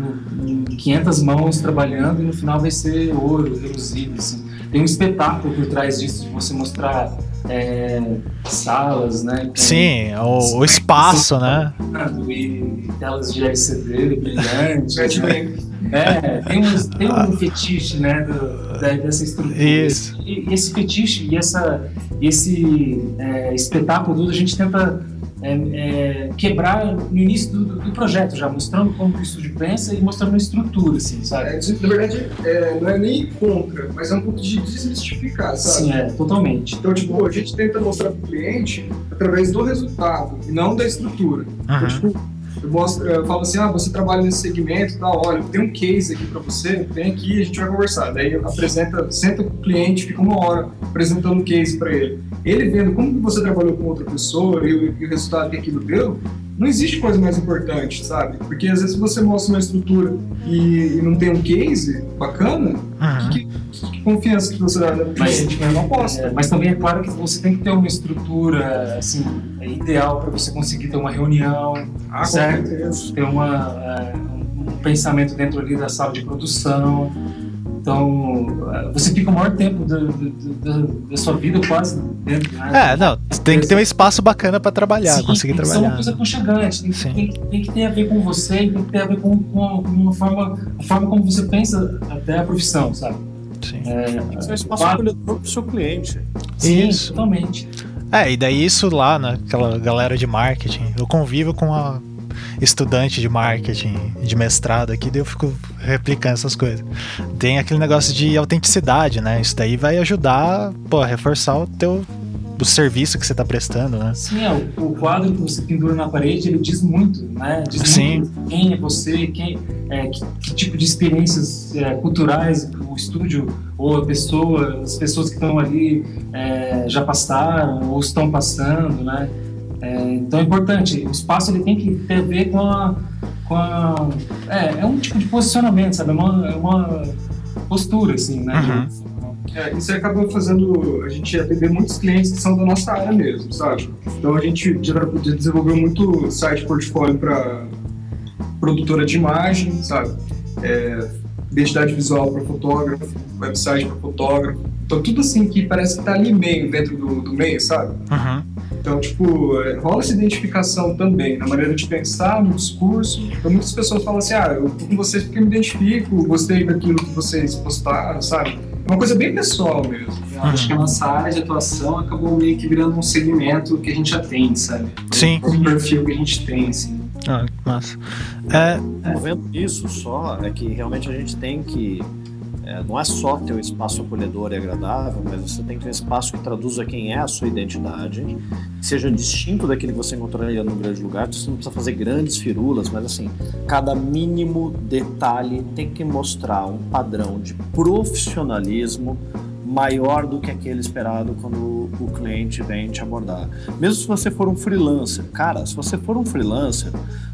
em 500 mãos trabalhando e no final vai ser ouro, reluzido, assim. Tem um espetáculo por trás disso, de você mostrar é, salas, né? com- Sim, o, o espaço, né? E telas de LCD brilhantes. Né? É, tem, uns, tem um fetiche, né, do- da- dessa estrutura. Isso. E, e esse fetiche e essa, esse é, espetáculo todo a gente tenta é, é, quebrar no início do, do- do projeto já, mostrando como que o estúdio pensa e mostrando a estrutura, assim, sabe? É, na verdade, é, não é nem contra, mas é um pouco de desmistificar, sabe? Sim, é, totalmente. Então, tipo, a gente tenta mostrar pro cliente através do resultado e não da estrutura. Então, Uhum. tipo, eu, mostro, eu falo assim, ah, você trabalha nesse segmento, tá, olha, tem um case aqui pra você, vem aqui a gente vai conversar. Daí apresenta, senta com o cliente, fica uma hora apresentando o case pra ele. Ele vendo como que você trabalhou com outra pessoa e, o- e o resultado que aquilo deu, não existe coisa mais importante, sabe? Porque às vezes você mostra uma estrutura e, e não tem um case bacana, Uhum. que, que- que confiança que você dá no Mas- cliente? Eu não aposto. É, mas também é claro que você tem que ter uma estrutura assim, é ideal para você conseguir ter uma reunião, Ah, certo? ter uma, é, um um pensamento dentro ali da sala de produção. Então, você fica o maior tempo da, da, da, da sua vida quase dentro. Né? É, não, tem que ter um espaço bacana para trabalhar, Sim, conseguir tem que trabalhar. ser uma coisa aconchegante, tem, Sim. tem, tem que ter a ver com você, tem que ter a ver com, com a, com uma forma, a forma como você pensa até a profissão, sabe? Sim. É, Tem que ser um espaço acolhedor pro seu cliente. sim, Isso. totalmente. É, e daí isso lá naquela galera de marketing, eu convivo com a estudante de marketing de mestrado aqui, daí eu fico replicando essas coisas. Tem aquele negócio de autenticidade, né? Isso daí vai ajudar, pô, a reforçar o teu o serviço que você tá prestando, né? Sim, é, o, o quadro que você pendura na parede, ele diz muito, né? Diz Sim. muito quem é você, quem, é, que, que tipo de experiências é, culturais o estúdio ou a pessoa, as pessoas que estão ali é, já passaram ou estão passando, né? É, então é importante, o espaço ele tem que ter a ver com a... Com a é, é um tipo de posicionamento, sabe? É uma, é uma postura, assim, né? Uhum. É, isso acabou fazendo a gente atender muitos clientes que são da nossa área mesmo, sabe? Então a gente já, já desenvolveu muito site portfólio para produtora de imagem, sabe? É, identidade visual para fotógrafo, website para fotógrafo. Então tudo assim que parece que tá ali meio dentro do, do meio, sabe? Uhum. Então, tipo, é, rola essa identificação também na maneira de pensar, no discurso. Então, muitas pessoas falam assim: ah, eu tô com vocês porque eu me identifico, gostei daquilo que vocês postaram, sabe? É uma coisa bem pessoal mesmo. Eu acho que a nossa área de atuação acabou meio que virando um segmento que a gente atende, sabe? Sim. Um perfil que a gente tem, assim. Ah, massa. É, Movendo isso só, é que realmente a gente tem que. É, não é só ter um espaço acolhedor e agradável, mas você tem que ter um espaço que traduza quem é a sua identidade, que seja distinto daquele que você encontraria num grande lugar. Então, você não precisa fazer grandes firulas, mas assim, cada mínimo detalhe tem que mostrar um padrão de profissionalismo maior do que aquele esperado quando o cliente vem te abordar. Mesmo se você for um freelancer, cara, se você for um freelancer,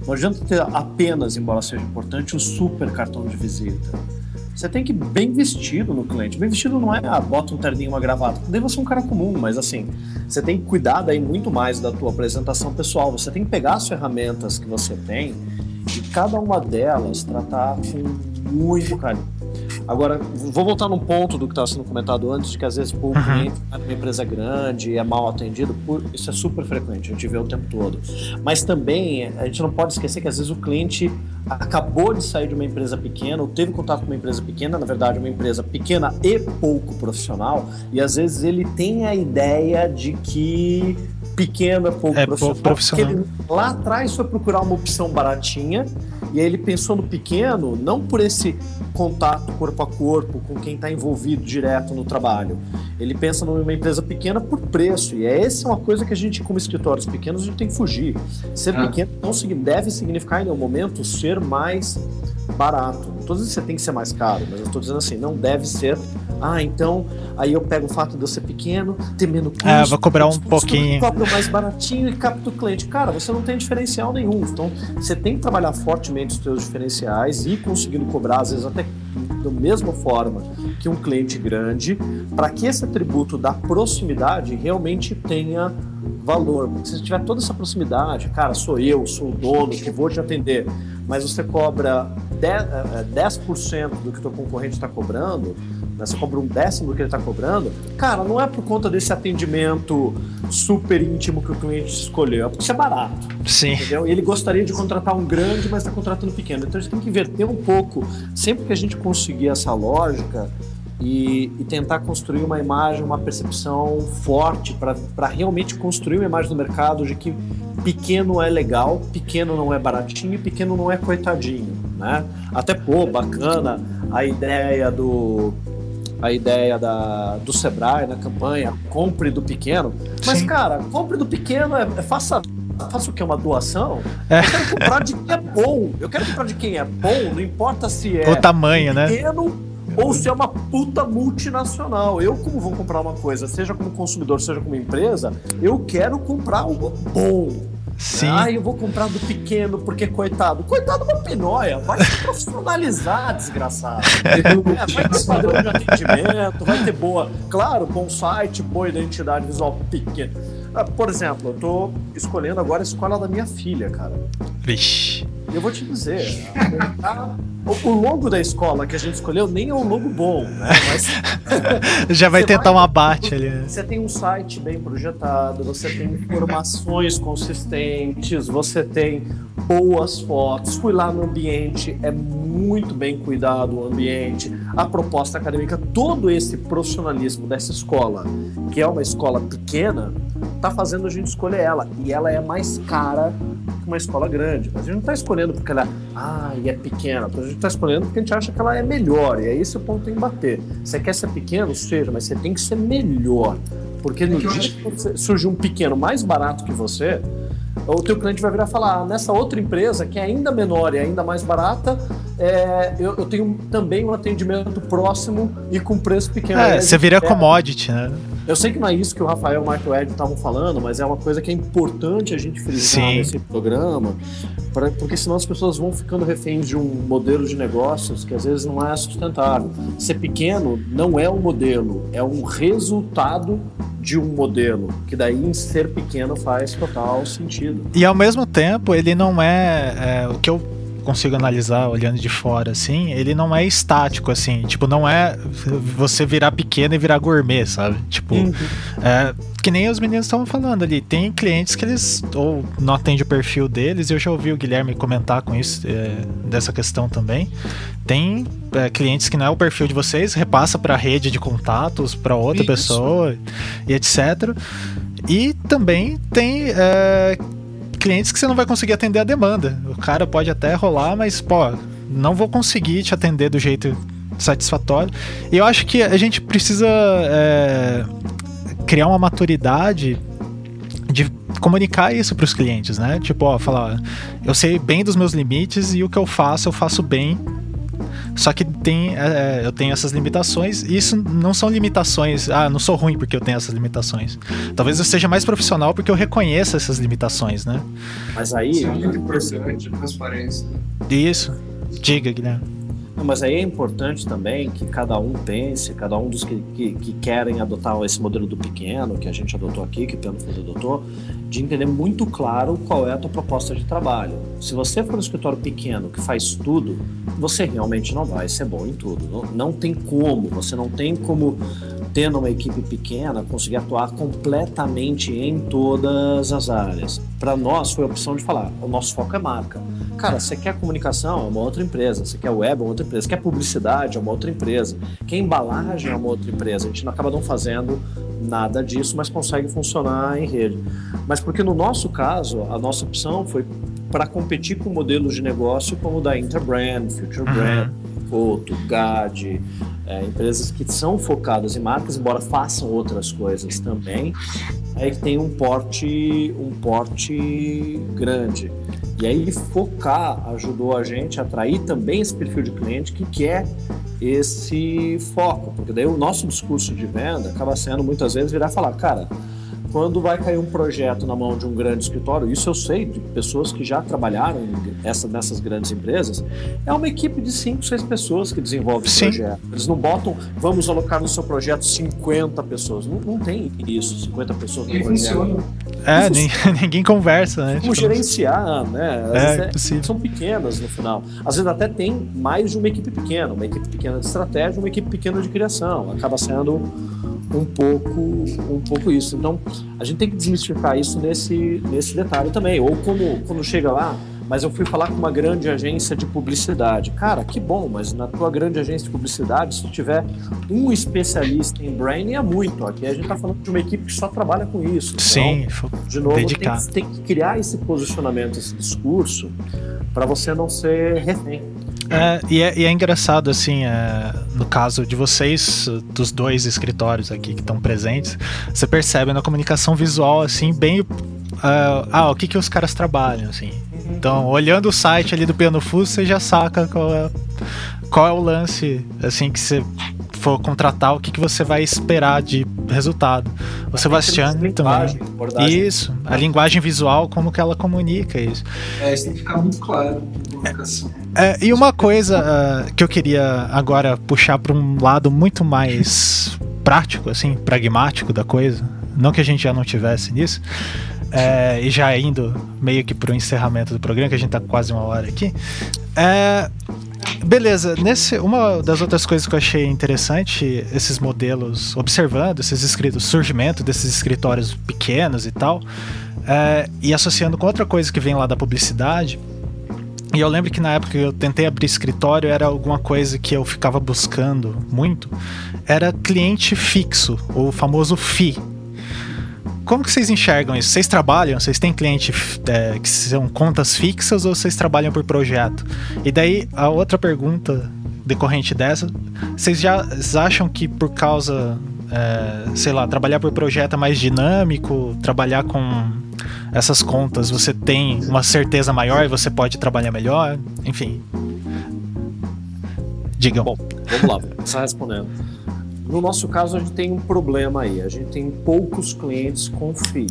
não adianta ter apenas, embora seja importante, um super cartão de visita. Você tem que ir bem vestido no cliente. Bem vestido não é, ah, bota um terninho, uma gravata. Daí você é um cara comum, mas assim, você tem que cuidar daí muito mais da tua apresentação pessoal. Você tem que pegar as ferramentas que você tem e cada uma delas tratar com muito carinho. Agora, vou voltar num ponto do que estava sendo comentado antes, de que às vezes pô, o Uhum. cliente é uma empresa grande é mal atendido. Pô, isso é super frequente, a gente vê o tempo todo. Mas também a gente não pode esquecer que às vezes o cliente acabou de sair de uma empresa pequena, ou teve contato com uma empresa pequena, na verdade, uma empresa pequena e pouco profissional, e às vezes ele tem a ideia de que pequeno é pouco É profissional, pouco profissional. porque ele lá atrás foi procurar uma opção baratinha, e aí ele pensou no pequeno, não por esse contato corpo a corpo com quem está envolvido direto no trabalho. Ele pensa numa empresa pequena por preço, e é essa uma coisa que a gente, como escritórios pequenos, a gente tem que fugir. Ser Ah. pequeno não deve significar, em nenhum momento, ser mais barato. Não estou dizendo que você tem que ser mais caro, mas eu estou dizendo assim, não deve ser. Ah, então, aí eu pego o fato de eu ser pequeno, ter menos custo. É, vou cobrar um custo, pouquinho. Cobro mais baratinho e capto o cliente. Cara, você não tem diferencial nenhum. Então, você tem que trabalhar fortemente os seus diferenciais e ir conseguindo cobrar, às vezes até da mesma forma que um cliente grande, para que esse atributo da proximidade realmente tenha valor. Porque se você tiver toda essa proximidade, cara, sou eu, sou o dono que vou te atender, mas você cobra 10%, eh, 10% do que o teu concorrente está cobrando, né, você cobra um décimo do que ele está cobrando, cara, não é por conta desse atendimento super íntimo que o cliente escolheu, é porque isso é barato. sim. Entendeu? E ele gostaria de contratar um grande, mas está contratando pequeno. Então a gente tem que inverter um pouco. Sempre que a gente conseguir essa lógica e, e tentar construir uma imagem, uma percepção forte para realmente construir uma imagem do mercado de que pequeno é legal, pequeno não é baratinho pequeno não é coitadinho, né? Até pô, bacana a ideia do a ideia da, do Sebrae na campanha compre do pequeno, mas Sim. cara, compre do pequeno é, é faça faça o que? Uma doação? É. Eu quero comprar de quem é bom. Eu quero comprar de quem é bom, não importa se é O tamanho, né? pequeno ou se é uma puta multinacional. Eu, como vou comprar uma coisa, seja como consumidor, seja como empresa, eu quero comprar algo bom. Sim. Ah, eu vou comprar do pequeno porque coitado. Coitado é uma pinóia. Vai se profissionalizar, desgraçado. É, vai ter padrão de atendimento, vai ter boa. Claro, bom site, boa identidade visual pequeno. Ah, Por exemplo, eu tô escolhendo agora a escola da minha filha, cara. Vixe. Eu vou te dizer, montar o, logo da escola que a gente escolheu nem é um logo bom, né? Mas Já vai tentar vai- um abate ali. né? você tem um site bem projetado, você tem informações consistentes, você tem boas fotos. Fui lá no ambiente, é muito bem cuidado o ambiente, a proposta acadêmica, todo esse profissionalismo dessa escola, que é uma escola pequena, tá fazendo a gente escolher ela. E ela é mais cara que uma escola grande. Mas a gente não está escolhendo porque ela ah, e é pequena. A gente está escolhendo porque a gente acha que ela é melhor. E aí esse ponto tem que bater. Você quer ser pequeno? Seja, mas você tem que ser melhor. Porque no É dia que você- surge um pequeno mais barato que você, o teu cliente vai virar e falar, ah, nessa outra empresa, que é ainda menor e ainda mais barata, é, eu, eu tenho também um atendimento próximo e com preço pequeno. É, você vira é, commodity, né? Eu sei que não é isso que o Rafael e o Mark Ed estavam falando, mas é uma coisa que é importante a gente frisar Sim. nesse programa, pra- porque senão as pessoas vão ficando reféns de um modelo de negócios que às vezes não é sustentável. Ser pequeno não é um modelo, é um resultado de um modelo, que daí em ser pequeno faz total sentido. E ao mesmo tempo, ele não é, é, o que eu consigo analisar olhando de fora assim, ele não é estático assim, tipo, não é você virar pequeno e virar gourmet, sabe? Tipo, é, que nem os meninos estavam falando ali, tem clientes que eles ou não atendem o perfil deles, eu já ouvi o Guilherme comentar com isso, é, dessa questão também. Tem é, clientes que não é o perfil de vocês, repassa para rede de contatos, para outra Isso. pessoa e etc. E também tem é, clientes que você não vai conseguir atender a demanda. O cara pode até rolar, mas, pô, não vou conseguir te atender do jeito satisfatório. E eu acho que a gente precisa é, criar uma maturidade de comunicar isso para os clientes, né? Tipo, ó, falar, ó, eu sei bem dos meus limites e o que eu faço, eu faço bem. Só que tem, é, eu tenho essas limitações, e isso não são limitações. Ah, não sou ruim porque eu tenho essas limitações. Talvez eu seja mais profissional porque eu reconheço essas limitações, né? Mas aí, Isso é muito importante, transparência. Isso. Diga, Guilherme. Não, mas aí é importante também que cada um pense, cada um dos que, que, que querem adotar esse modelo do pequeno, que a gente adotou aqui, que o Fundo adotou, de entender muito claro qual é a tua proposta de trabalho. Se você for um escritório pequeno que faz tudo, você realmente não vai ser bom em tudo. Não, não tem como, você não tem como tendo uma equipe pequena, conseguir atuar completamente em todas as áreas. Para nós foi a opção de falar, o nosso foco é marca. Cara, você quer comunicação, é uma outra empresa. Você quer web, é uma outra empresa. Você quer publicidade, é uma outra empresa. Quer embalagem, é uma outra empresa. A gente não acaba não fazendo nada disso, mas consegue funcionar em rede. Mas porque no nosso caso, a nossa opção foi para competir com modelos de negócio como o da Interbrand, Future Brand, Foto, GAD, é, empresas que são focadas em marcas, embora façam outras coisas também, aí que tem um porte, um porte grande. E aí focar ajudou a gente a atrair também esse perfil de cliente que quer esse foco, porque daí o nosso discurso de venda acaba sendo muitas vezes virar falar, cara, quando vai cair um projeto na mão de um grande escritório, isso eu sei de pessoas que já trabalharam essa, nessas grandes empresas, é uma equipe de 5, 6 pessoas que desenvolve o projeto. Eles não botam, vamos alocar no seu projeto 50 pessoas. Não, não tem isso, 50 pessoas no projeto. funciona. É, nin- ninguém conversa, né? Como Tipo, gerenciar, né? Às É, vezes impossível. são pequenas no final. Às vezes até tem mais de uma equipe pequena, uma equipe pequena de estratégia, uma equipe pequena de criação. Acaba sendo um pouco, um pouco isso. Então, a gente tem que desmistificar isso nesse, nesse detalhe também. Ou como quando chega lá, mas eu fui falar com uma grande agência de publicidade. Cara, que bom, mas na tua grande agência de publicidade, se tiver um especialista em branding, é muito. Aqui a gente está falando de uma equipe que só trabalha com isso. Então, Sim, de novo, tem, Dedicado. que- tem que criar esse posicionamento, esse discurso, para você não ser refém. É, e, é, e é engraçado, assim, é, no caso de vocês, dos dois escritórios aqui que estão presentes, você percebe na comunicação visual, assim, bem. ah, ah, o que, que os caras trabalham, assim. Então, olhando o site ali do Piano Fuso, você já saca qual é, qual é o lance, assim, que você for contratar, o que, que você vai esperar de resultado. O Sebastião também. Abordagem. Isso, a linguagem visual, como que ela comunica isso. É, isso tem que ficar muito claro comunicação. É, e uma coisa ah, que eu queria agora puxar para um lado muito mais prático, assim, pragmático da coisa, não que a gente já não tivesse nisso, é, e já indo meio que pro encerramento do programa, que a gente tá quase uma hora aqui, é, Beleza, nesse, uma das outras coisas que eu achei interessante, esses modelos, observando esses escritos, surgimento desses escritórios pequenos e tal, é, e associando com outra coisa que vem lá da publicidade. E eu lembro que na época que eu tentei abrir escritório era alguma coisa que eu ficava buscando muito, era cliente fixo, o famoso FI, como que vocês enxergam isso? Vocês trabalham? Vocês têm cliente é, que são contas fixas ou vocês trabalham por projeto? E daí a outra pergunta decorrente dessa, vocês já acham que por causa, é, sei lá, trabalhar por projeto é mais dinâmico, trabalhar com essas contas, você tem uma certeza maior e você pode trabalhar melhor? Enfim. Digam. Bom, vamos lá, vou começar respondendo. No nosso caso, a gente tem um problema aí. A gente tem poucos clientes com FII.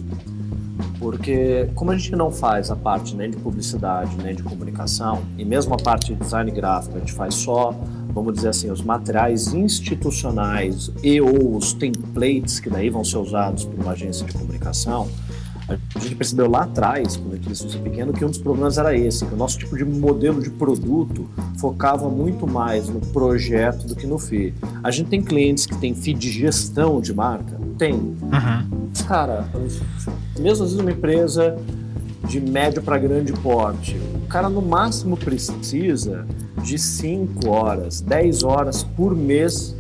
Porque, como a gente não faz a parte nem de publicidade, nem de comunicação, e mesmo a parte de design gráfico, a gente faz só, vamos dizer assim, os materiais institucionais e ou os templates que daí vão ser usados por uma agência de comunicação, a gente percebeu lá atrás, quando a gente estava pequeno, que um dos problemas era esse, que o nosso tipo de modelo de produto focava muito mais no projeto do que no FII. A gente tem clientes que têm FII de gestão de marca? Tem. Uhum. Cara, mesmo às vezes uma empresa de médio para grande porte, o cara no máximo precisa de 5 horas, 10 horas por mês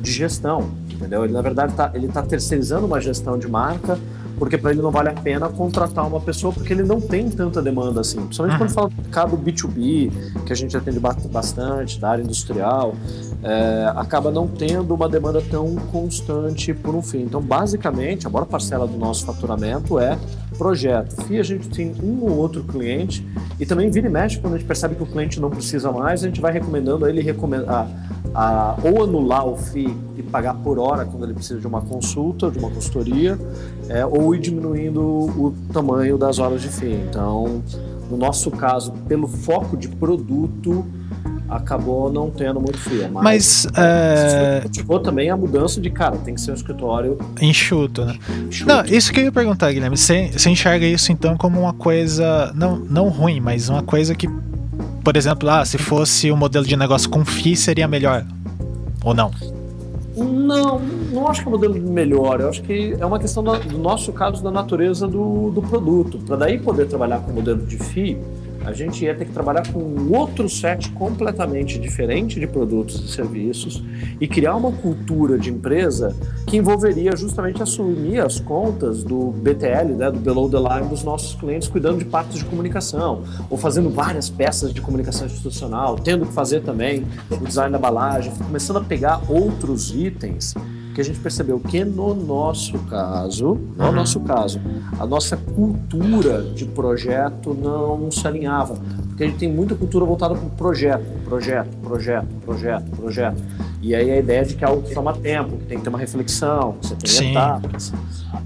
de gestão, entendeu? Ele na verdade tá, ele está terceirizando uma gestão de marca porque para ele não vale a pena contratar uma pessoa porque ele não tem tanta demanda assim. Principalmente uhum. quando fala do mercado B2B, que a gente atende bastante, da área industrial, é, acaba não tendo uma demanda tão constante por um fim. Então, basicamente, a maior parcela do nosso faturamento é projeto. FII a gente tem um ou outro cliente e também vira e mexe quando a gente percebe que o cliente não precisa mais, a gente vai recomendando a ele recomendar a, ou anular o FII e pagar por hora quando ele precisa de uma consulta, de uma consultoria, é, ou ir diminuindo o tamanho das horas de FII. Então, no nosso caso, pelo foco de produto, acabou não tendo muito FII. Mas, mas é... motivou também a mudança de, cara, tem que ser um escritório enxuto, né? Enxuto. Não, isso que eu ia perguntar, Guilherme. Você, você enxerga isso então como uma coisa, não, não ruim, mas uma coisa que por exemplo, ah, se fosse um modelo de negócio com FII, seria melhor? Ou não? Não, não acho que é um modelo melhor. Eu acho que é uma questão do nosso caso da natureza do, do produto. Para daí poder trabalhar com o modelo de FII, a gente ia ter que trabalhar com um outro set completamente diferente de produtos e serviços e criar uma cultura de empresa que envolveria justamente assumir as contas do BTL, né, do Below the Line dos nossos clientes, cuidando de partes de comunicação ou fazendo várias peças de comunicação institucional, tendo que fazer também o design da embalagem, começando a pegar outros itens que a gente percebeu que no nosso caso, no uhum. nosso caso, a nossa cultura de projeto não se alinhava, porque a gente tem muita cultura voltada para o projeto, projeto, projeto, projeto, projeto. E aí a ideia de que é algo que toma tempo, que tem que ter uma reflexão, que você tem Sim. etapas.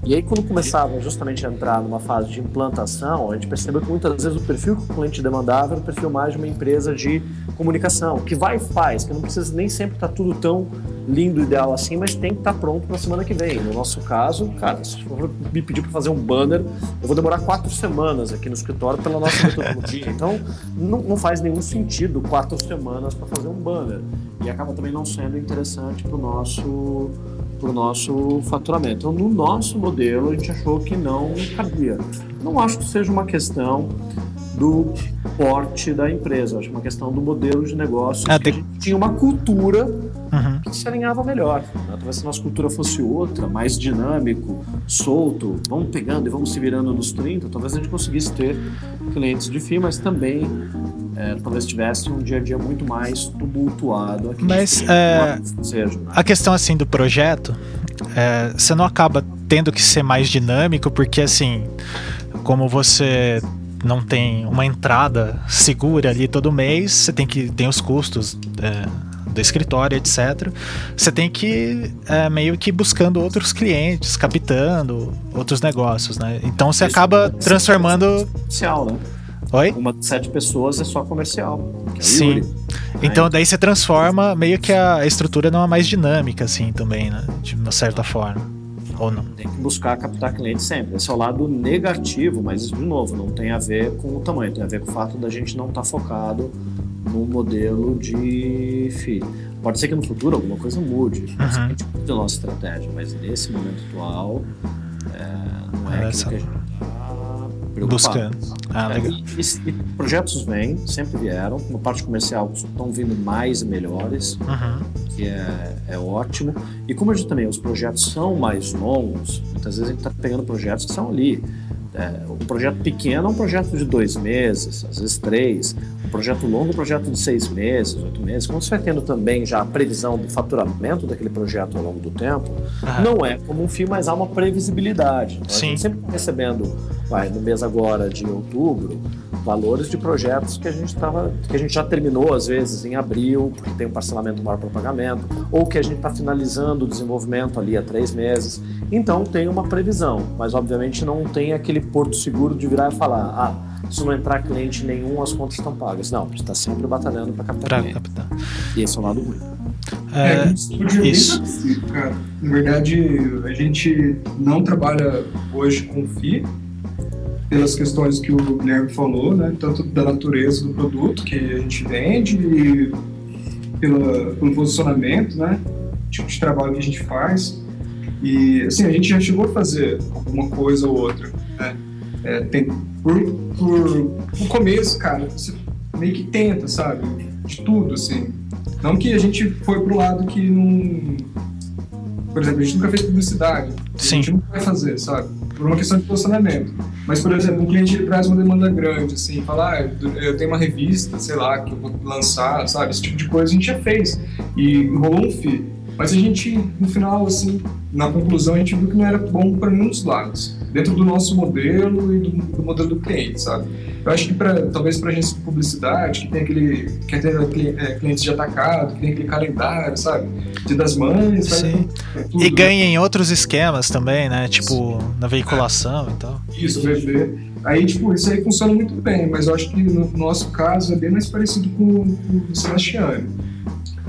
E aí quando começava justamente a entrar numa fase de implantação, a gente percebeu que muitas vezes o perfil que o cliente demandava era o perfil mais de uma empresa de comunicação, que vai e faz, que não precisa nem sempre estar tá tudo tão lindo, ideal assim, mas tem que estar tá pronto na semana que vem. No nosso caso, cara, se for me pedir para fazer um banner, eu vou demorar quatro semanas aqui no escritório pela nossa metodologia. Então, não, não faz nenhum sentido quatro semanas para fazer um banner. E acaba também não sendo interessante para o nosso para o nosso faturamento. Então, no nosso modelo, a gente achou que não cabia. Não acho que seja uma questão do porte da empresa, acho é uma questão do modelo de negócio. Ah, tem... tinha uma cultura uhum. que se alinhava melhor. Né? Talvez se a nossa cultura fosse outra, mais dinâmico, solto, vamos pegando e vamos se virando nos 30, talvez a gente conseguisse ter clientes de FII, mas também é, talvez tivesse um dia a dia muito mais tumultuado. Aqui mas é, seja, né? a questão assim do projeto, é, você não acaba tendo que ser mais dinâmico, porque assim, como você não tem uma entrada segura ali todo mês, você tem que tem os custos é, do escritório, etc. Você tem que é, meio que buscando outros clientes, captando outros negócios, né? Então você acaba transformando. Comercial, né? Oi? Uma de sete pessoas é só comercial. É Sim. Yuri. Então daí você transforma meio que a estrutura numa mais dinâmica, assim, também, né? De uma certa forma. Ou não? Tem que buscar captar cliente sempre. Esse é o lado negativo, mas de novo, não tem a ver com o tamanho, tem a ver com o fato da gente não estar tá focado no modelo de FII. Pode ser que no futuro alguma coisa mude, pode ser que a gente mude a nossa estratégia, mas nesse momento atual é, não é aquilo que a gente está preocupado. Buscando. Ah, É, legal. e, e- e projetos vêm, sempre vieram. Na parte comercial estão vindo mais e melhores, Uhum. Que é, é ótimo. E como a gente também, os projetos são mais longos, muitas vezes a gente está pegando projetos que são ali. É, um projeto pequeno é um projeto de dois meses, às vezes três. Um projeto longo é um projeto de seis meses, oito meses. Como você vai tendo também já a previsão do faturamento daquele projeto ao longo do tempo, Aham. não é como um fio, mas há uma previsibilidade. Então, Sim. A gente sempre está recebendo, vai, no mês agora de outubro, valores de projetos que a gente tava, que a gente já terminou às vezes em abril, porque tem um parcelamento maior para pagamento, ou que a gente está finalizando o desenvolvimento ali há três meses. Então tem uma previsão, mas obviamente não tem aquele porto seguro de virar e falar, ah, se não entrar cliente nenhum, as contas estão pagas. Não, a gente está sempre batalhando para captar Pra cliente. captar. E esse é o lado ruim. É, É, um estúdio bem isso. parecido, cara. Na verdade, a gente não trabalha hoje com FI, pelas questões que o Guilherme falou, né? Tanto da natureza do produto que a gente vende e pela, pelo posicionamento, né? Tipo de trabalho que a gente faz. E, assim, a gente já chegou a fazer alguma coisa ou outra, né? É, tem, por, por, no começo, cara, você meio que tenta, sabe? De tudo, assim. Não que a gente foi pro lado que não. Por exemplo, a gente nunca fez publicidade. Sim. A gente nunca vai fazer, sabe? Por uma questão de posicionamento. Mas, por exemplo, um cliente ele traz uma demanda grande, assim, fala, ah, eu tenho uma revista, sei lá, que eu vou lançar, sabe? Esse tipo de coisa a gente já fez. E rolou um FII. Mas a gente, no final, assim, na conclusão, a gente viu que não era bom para nenhum dos lados. Dentro do nosso modelo e do, do modelo do cliente, sabe? Eu acho que pra, talvez para agência de publicidade, que tem aquele. que tem aquele, é, clientes de atacado, que tem aquele calendário, sabe? Dia das mães, sabe? Sim. Tudo, E né? ganha em outros esquemas também, né? Tipo, na veiculação e tal. Isso, VB. Aí, tipo, isso aí funciona muito bem, mas eu acho que no nosso caso é bem mais parecido com, com o Sebastiano.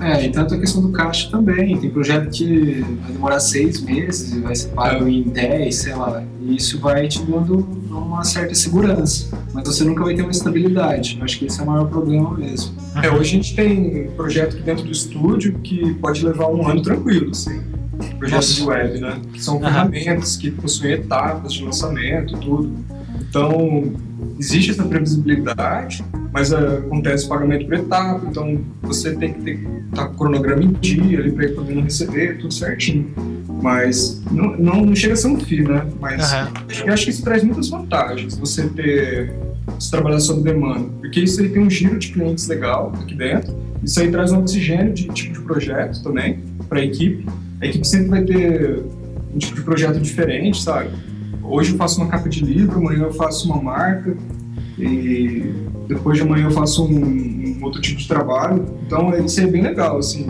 É, e tanto a questão do caixa também. Tem projeto que vai demorar seis meses e vai ser pago em 10, sei lá. E isso vai te dando uma certa segurança. Mas você nunca vai ter uma estabilidade. Eu acho que esse é o maior problema mesmo. É, hoje a gente tem projeto aqui dentro do estúdio que pode levar um ano tranquilo, assim. Projetos Nossa. de web, né? Que são Aham. ferramentas que possuem etapas de lançamento, tudo. Então, existe essa previsibilidade, mas ah, acontece pagamento por etapa, então você tem que ter tá com o cronograma em dia ali para ir podendo receber, tudo certinho. Mas não, não, não chega a ser um FII, né? Mas Aham. eu acho que isso traz muitas vantagens, você ter se trabalhar sob demanda, porque isso aí tem um giro de clientes legal aqui dentro, isso aí traz um oxigênio de tipo de projeto também para a equipe. A equipe sempre vai ter um tipo de projeto diferente, sabe? Hoje eu faço uma capa de livro, amanhã eu faço uma marca e depois de amanhã eu faço um, um outro tipo de trabalho. Então isso aí é bem legal, assim.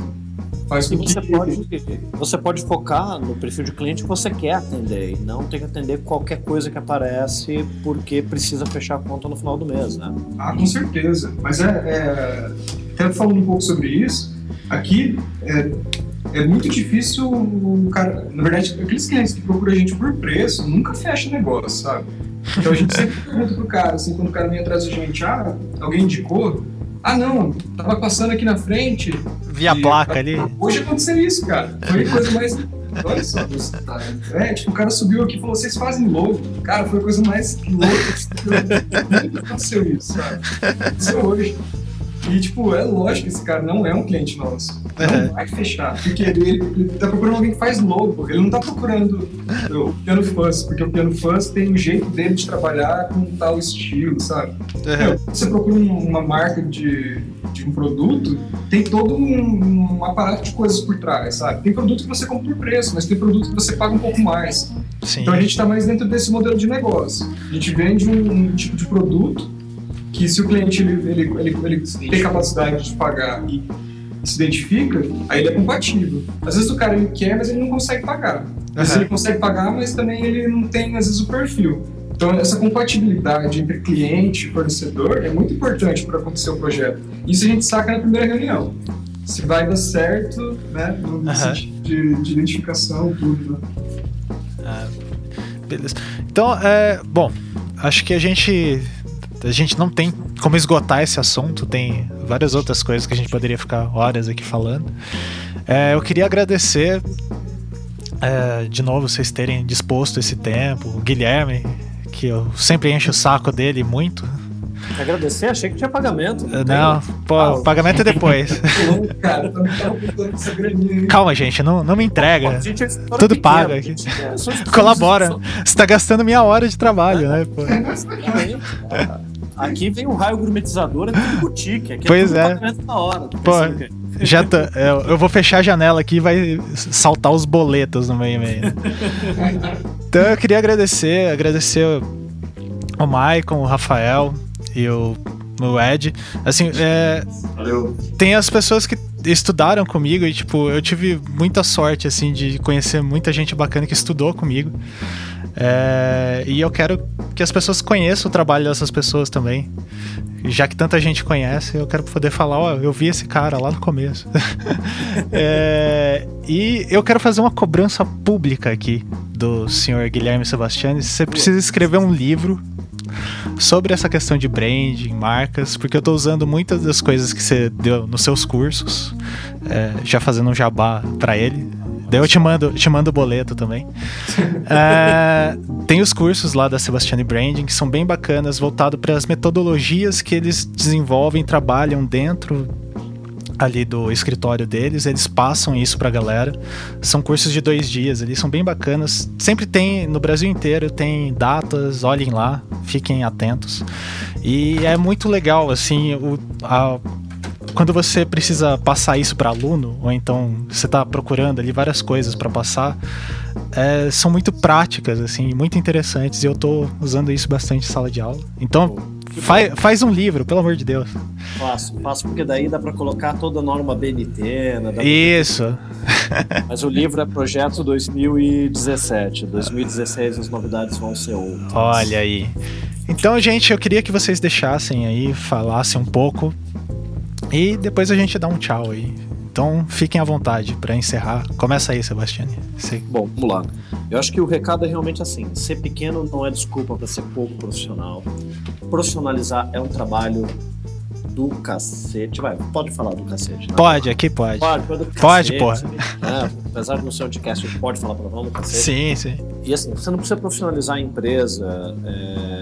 Faz E com você que pode, você pode focar no perfil de cliente que você quer atender e não ter que atender qualquer coisa que aparece porque precisa fechar a conta no final do mês, né? Ah, com certeza. Mas é, é até falando um pouco sobre isso, aqui é, é muito difícil o cara. Na verdade, aqueles clientes que procuram a gente por preço nunca fecha negócio, sabe? Então a gente sempre pergunta pro cara, assim, quando o cara vem atrás da gente, ah, alguém indicou? Ah, não, tava passando aqui na frente. Via a placa ali. Hoje aconteceu isso, cara. Foi a coisa mais. Olha só. Tá. É, tipo, o cara subiu aqui e falou, vocês fazem logo. Cara, foi a coisa mais louca. Nunca aconteceu isso, sabe? Aconteceu hoje. E, tipo, é lógico que esse cara não é um cliente nosso. Uhum. Não vai fechar. Porque ele, ele tá procurando alguém que faz logo. Ele não tá procurando o Piano Fuzz, porque o Piano Fuzz tem um jeito dele de trabalhar com tal estilo, sabe? Meu, você procura um- uma marca de, de um produto, tem todo um, um aparato de coisas por trás, sabe? Tem produto que você compra por preço, mas tem produto que você paga um pouco mais. Sim. Então a gente está mais dentro desse modelo de negócio. A gente vende um, um tipo de produto que se o cliente ele, ele, ele, ele tem capacidade de pagar e se identifica, aí ele é compatível. Às vezes o cara ele quer, mas ele não consegue pagar. Às vezes ele consegue pagar, mas também ele não tem, às vezes, o perfil. Então, essa compatibilidade entre cliente e fornecedor é muito importante para acontecer o projeto. Isso a gente saca na primeira reunião. Se vai dar certo, né? No sentido de, de identificação, tudo, né? Ah, beleza. Então, é, bom, acho que a gente a gente não tem como esgotar esse assunto, tem várias outras coisas que a gente poderia ficar horas aqui falando. É, eu queria agradecer é, de novo vocês terem disposto esse tempo, o Guilherme, que eu sempre encho o saco dele muito. Agradecer, achei que tinha pagamento. Não, não pô, ah, pagamento é depois. Cara, Calma, gente, não, não me entrega. Pô, é Tudo paga aqui. É, Colabora. Você tá gastando minha hora de trabalho, né? Pô. Aqui vem o raio gourmetizador, é tudo boutique. Aqui pois é. é. Da hora. Pô, já tô, eu, eu, vou fechar a janela aqui e vai saltar os boletos no meio meio. então eu queria agradecer, agradecer o Maicon, o Rafael e o, o Ed. Assim, é, Valeu. tem as pessoas que estudaram comigo e, tipo, eu tive muita sorte, assim, de conhecer muita gente bacana que estudou comigo. É, e eu quero que as pessoas conheçam o trabalho dessas pessoas também. Já que tanta gente conhece, eu quero poder falar, ó, eu vi esse cara lá no começo. é, e eu quero fazer uma cobrança pública aqui do senhor Guilherme Sebastiani. Você precisa escrever um livro sobre essa questão de branding, marcas, porque eu estou usando muitas das coisas que você deu nos seus cursos, é, já fazendo um jabá para ele. Daí eu te mando, te mando o boleto também. é, tem os cursos lá da Sebastiani Branding que são bem bacanas, voltado para as metodologias que eles desenvolvem, trabalham dentro ali do escritório deles, eles passam isso pra galera. São cursos de dois dias, eles são bem bacanas. Sempre tem, no Brasil inteiro, tem datas, olhem lá, fiquem atentos. E é muito legal, assim, o, a, quando você precisa passar isso para aluno, ou então você está procurando ali várias coisas para passar, é, são muito práticas, assim, muito interessantes, e eu estou usando isso bastante em sala de aula. Então, Faz, faz um livro, pelo amor de Deus. Faço, faço porque daí dá para colocar toda a norma BNT. Né? Isso. Pra... Mas o livro é projeto 2017. 2016 as novidades vão ser outras. Olha aí. Então, gente, eu queria que vocês deixassem aí, falassem um pouco. E depois a gente dá um tchau aí. Então fiquem à vontade para encerrar. Começa aí, Sebastiane. Bom, vamos lá. Eu acho que o recado é realmente assim: ser pequeno não é desculpa para ser pouco profissional. Profissionalizar é um trabalho do cacete. Vai, pode falar do cacete. Né? Pode, aqui pode. Pode, pode, pode porra. É, apesar de não ser um podcast, pode falar palavrão do cacete. Sim, sim. E assim, você não precisa profissionalizar a empresa é,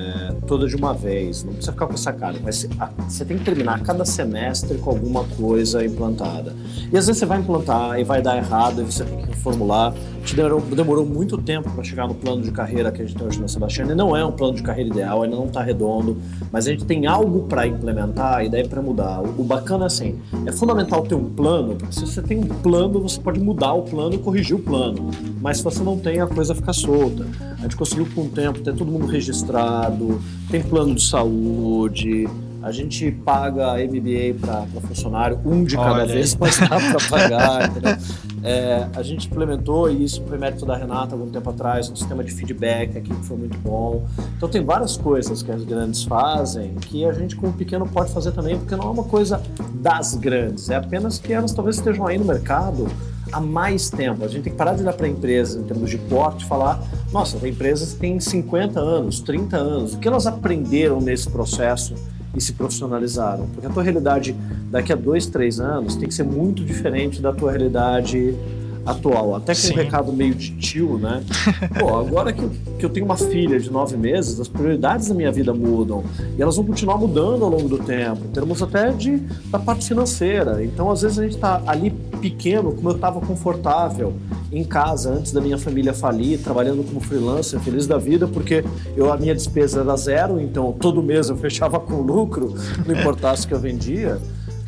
toda de uma vez, não precisa ficar com essa cara. Mas você tem que terminar cada semestre com alguma coisa implantada. E às vezes você vai implantar e vai dar errado e você tem que reformular. Te demorou, demorou muito tempo para chegar no plano de carreira que a gente tem hoje na Sebastião. E não é um plano de carreira ideal, ainda não está redondo, mas a gente tem algo para implementar e daí para mudar. O, o bacana é assim, é fundamental ter um plano, porque se você tem um plano, você pode mudar o plano e corrigir o plano. Mas se você não tem, a coisa fica solta. A gente conseguiu com o tempo ter todo mundo registrado, tem plano de saúde, a gente paga MBA para funcionário, um de cada Olha vez, mas dá para pagar. é, a gente implementou, isso foi mérito da Renata algum tempo atrás, um sistema de feedback aqui que foi muito bom. Então tem várias coisas que as grandes fazem que a gente, como pequeno, pode fazer também, porque não é uma coisa das grandes, é apenas que elas talvez estejam aí no mercado há mais tempo. A gente tem que parar de olhar para empresas em termos de porte e falar: nossa, tem empresas que têm 50 anos, 30 anos, o que elas aprenderam nesse processo? E se profissionalizaram. Porque a tua realidade daqui a dois, três anos tem que ser muito diferente da tua realidade atual. Até com um recado meio de tio, né? Pô, agora que eu, que eu tenho uma filha de nove meses, as prioridades da minha vida mudam. E elas vão continuar mudando ao longo do tempo, em termos até de, da parte financeira. Então, às vezes, a gente está ali pequeno, como eu estava confortável em casa antes da minha família falir, trabalhando como freelancer, feliz da vida, porque eu, a minha despesa era zero, então todo mês eu fechava com lucro, não importasse o que eu vendia.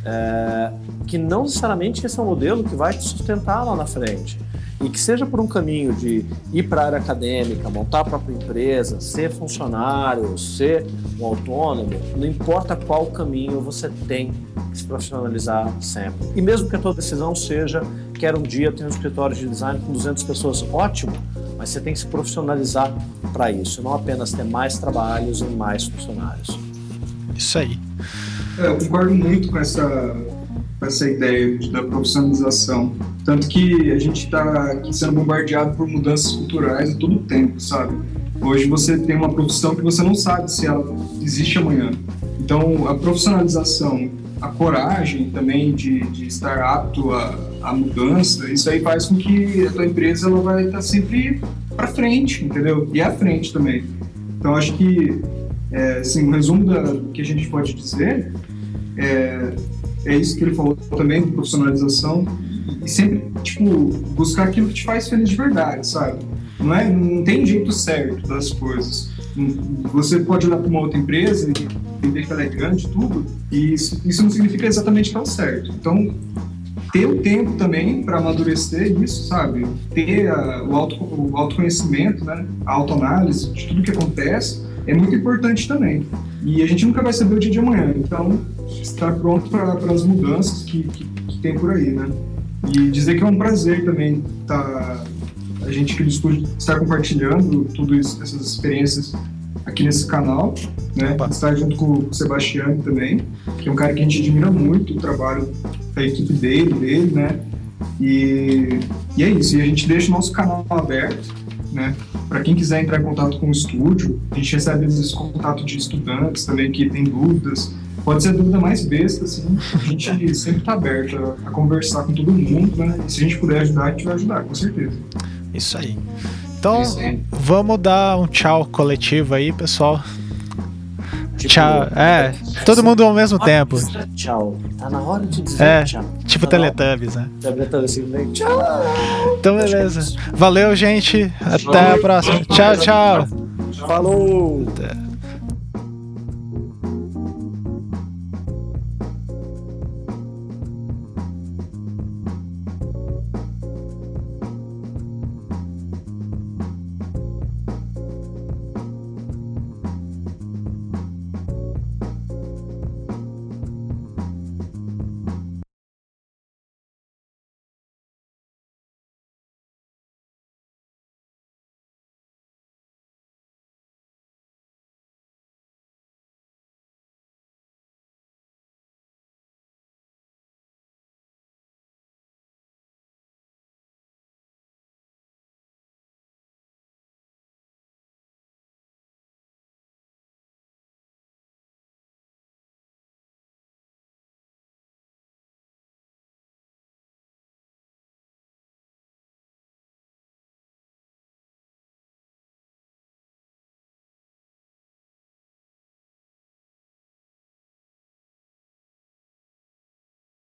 É, que não necessariamente esse é o modelo que vai te sustentar lá na frente. E que seja por um caminho de ir para a área acadêmica, montar a própria empresa, ser funcionário, ser um autônomo, não importa qual caminho você tem que se profissionalizar sempre. E mesmo que a tua decisão seja, quero um dia ter um escritório de design com 200 pessoas, ótimo, mas você tem que se profissionalizar para isso, não apenas ter mais trabalhos e mais funcionários. Isso aí. É, eu concordo muito com essa, com essa ideia da profissionalização. Tanto que a gente está sendo bombardeado por mudanças culturais a todo tempo, sabe? Hoje você tem uma profissão que você não sabe se ela existe amanhã. Então, a profissionalização, a coragem também de, de estar apto à, à mudança, isso aí faz com que a tua empresa ela vai estar sempre para frente, entendeu? E à frente também. Então, acho que, é, assim, o resumo da, do que a gente pode dizer é, é isso que ele falou também, profissionalização, e sempre, tipo, buscar aquilo que te faz feliz de verdade, sabe? Não, é, não tem jeito certo das coisas. Você pode olhar para uma outra empresa e entender que ela é grande, tudo, e isso, isso não significa exatamente que é o certo. Então, ter o tempo também para amadurecer isso, sabe? Ter a, o, auto, o autoconhecimento, né? a autoanálise de tudo que acontece é muito importante também. E a gente nunca vai saber o dia de amanhã, então estar pronto para as mudanças que, que, que, tem por aí, né? E dizer que é um prazer também tá, a gente aqui do estúdio estar compartilhando isso, essas experiências aqui nesse canal, né? Opa. Estar junto com o Sebastião também, que é um cara que a gente admira muito o trabalho da equipe dele, dele, né? E, e é isso, e a gente deixa o nosso canal aberto, né? Para quem quiser entrar em contato com o estúdio, a gente recebe esse contato de estudantes também que tem dúvidas. Pode ser a dúvida mais besta, assim. A gente sempre está aberto a, a, conversar com todo mundo, né? E se a gente puder ajudar, a gente vai ajudar, com certeza. Isso aí. Então, Isso aí. vamos dar um tchau coletivo aí, pessoal. Tipo, tchau. É, todo mundo ao mesmo tempo. Tchau. Tá na hora de dizer é, tchau. Tipo tá Teletubbies, né? Teletubbies assim, tchau. Então, beleza. Valeu, gente. Até a próxima. Tchau, tchau. Falou.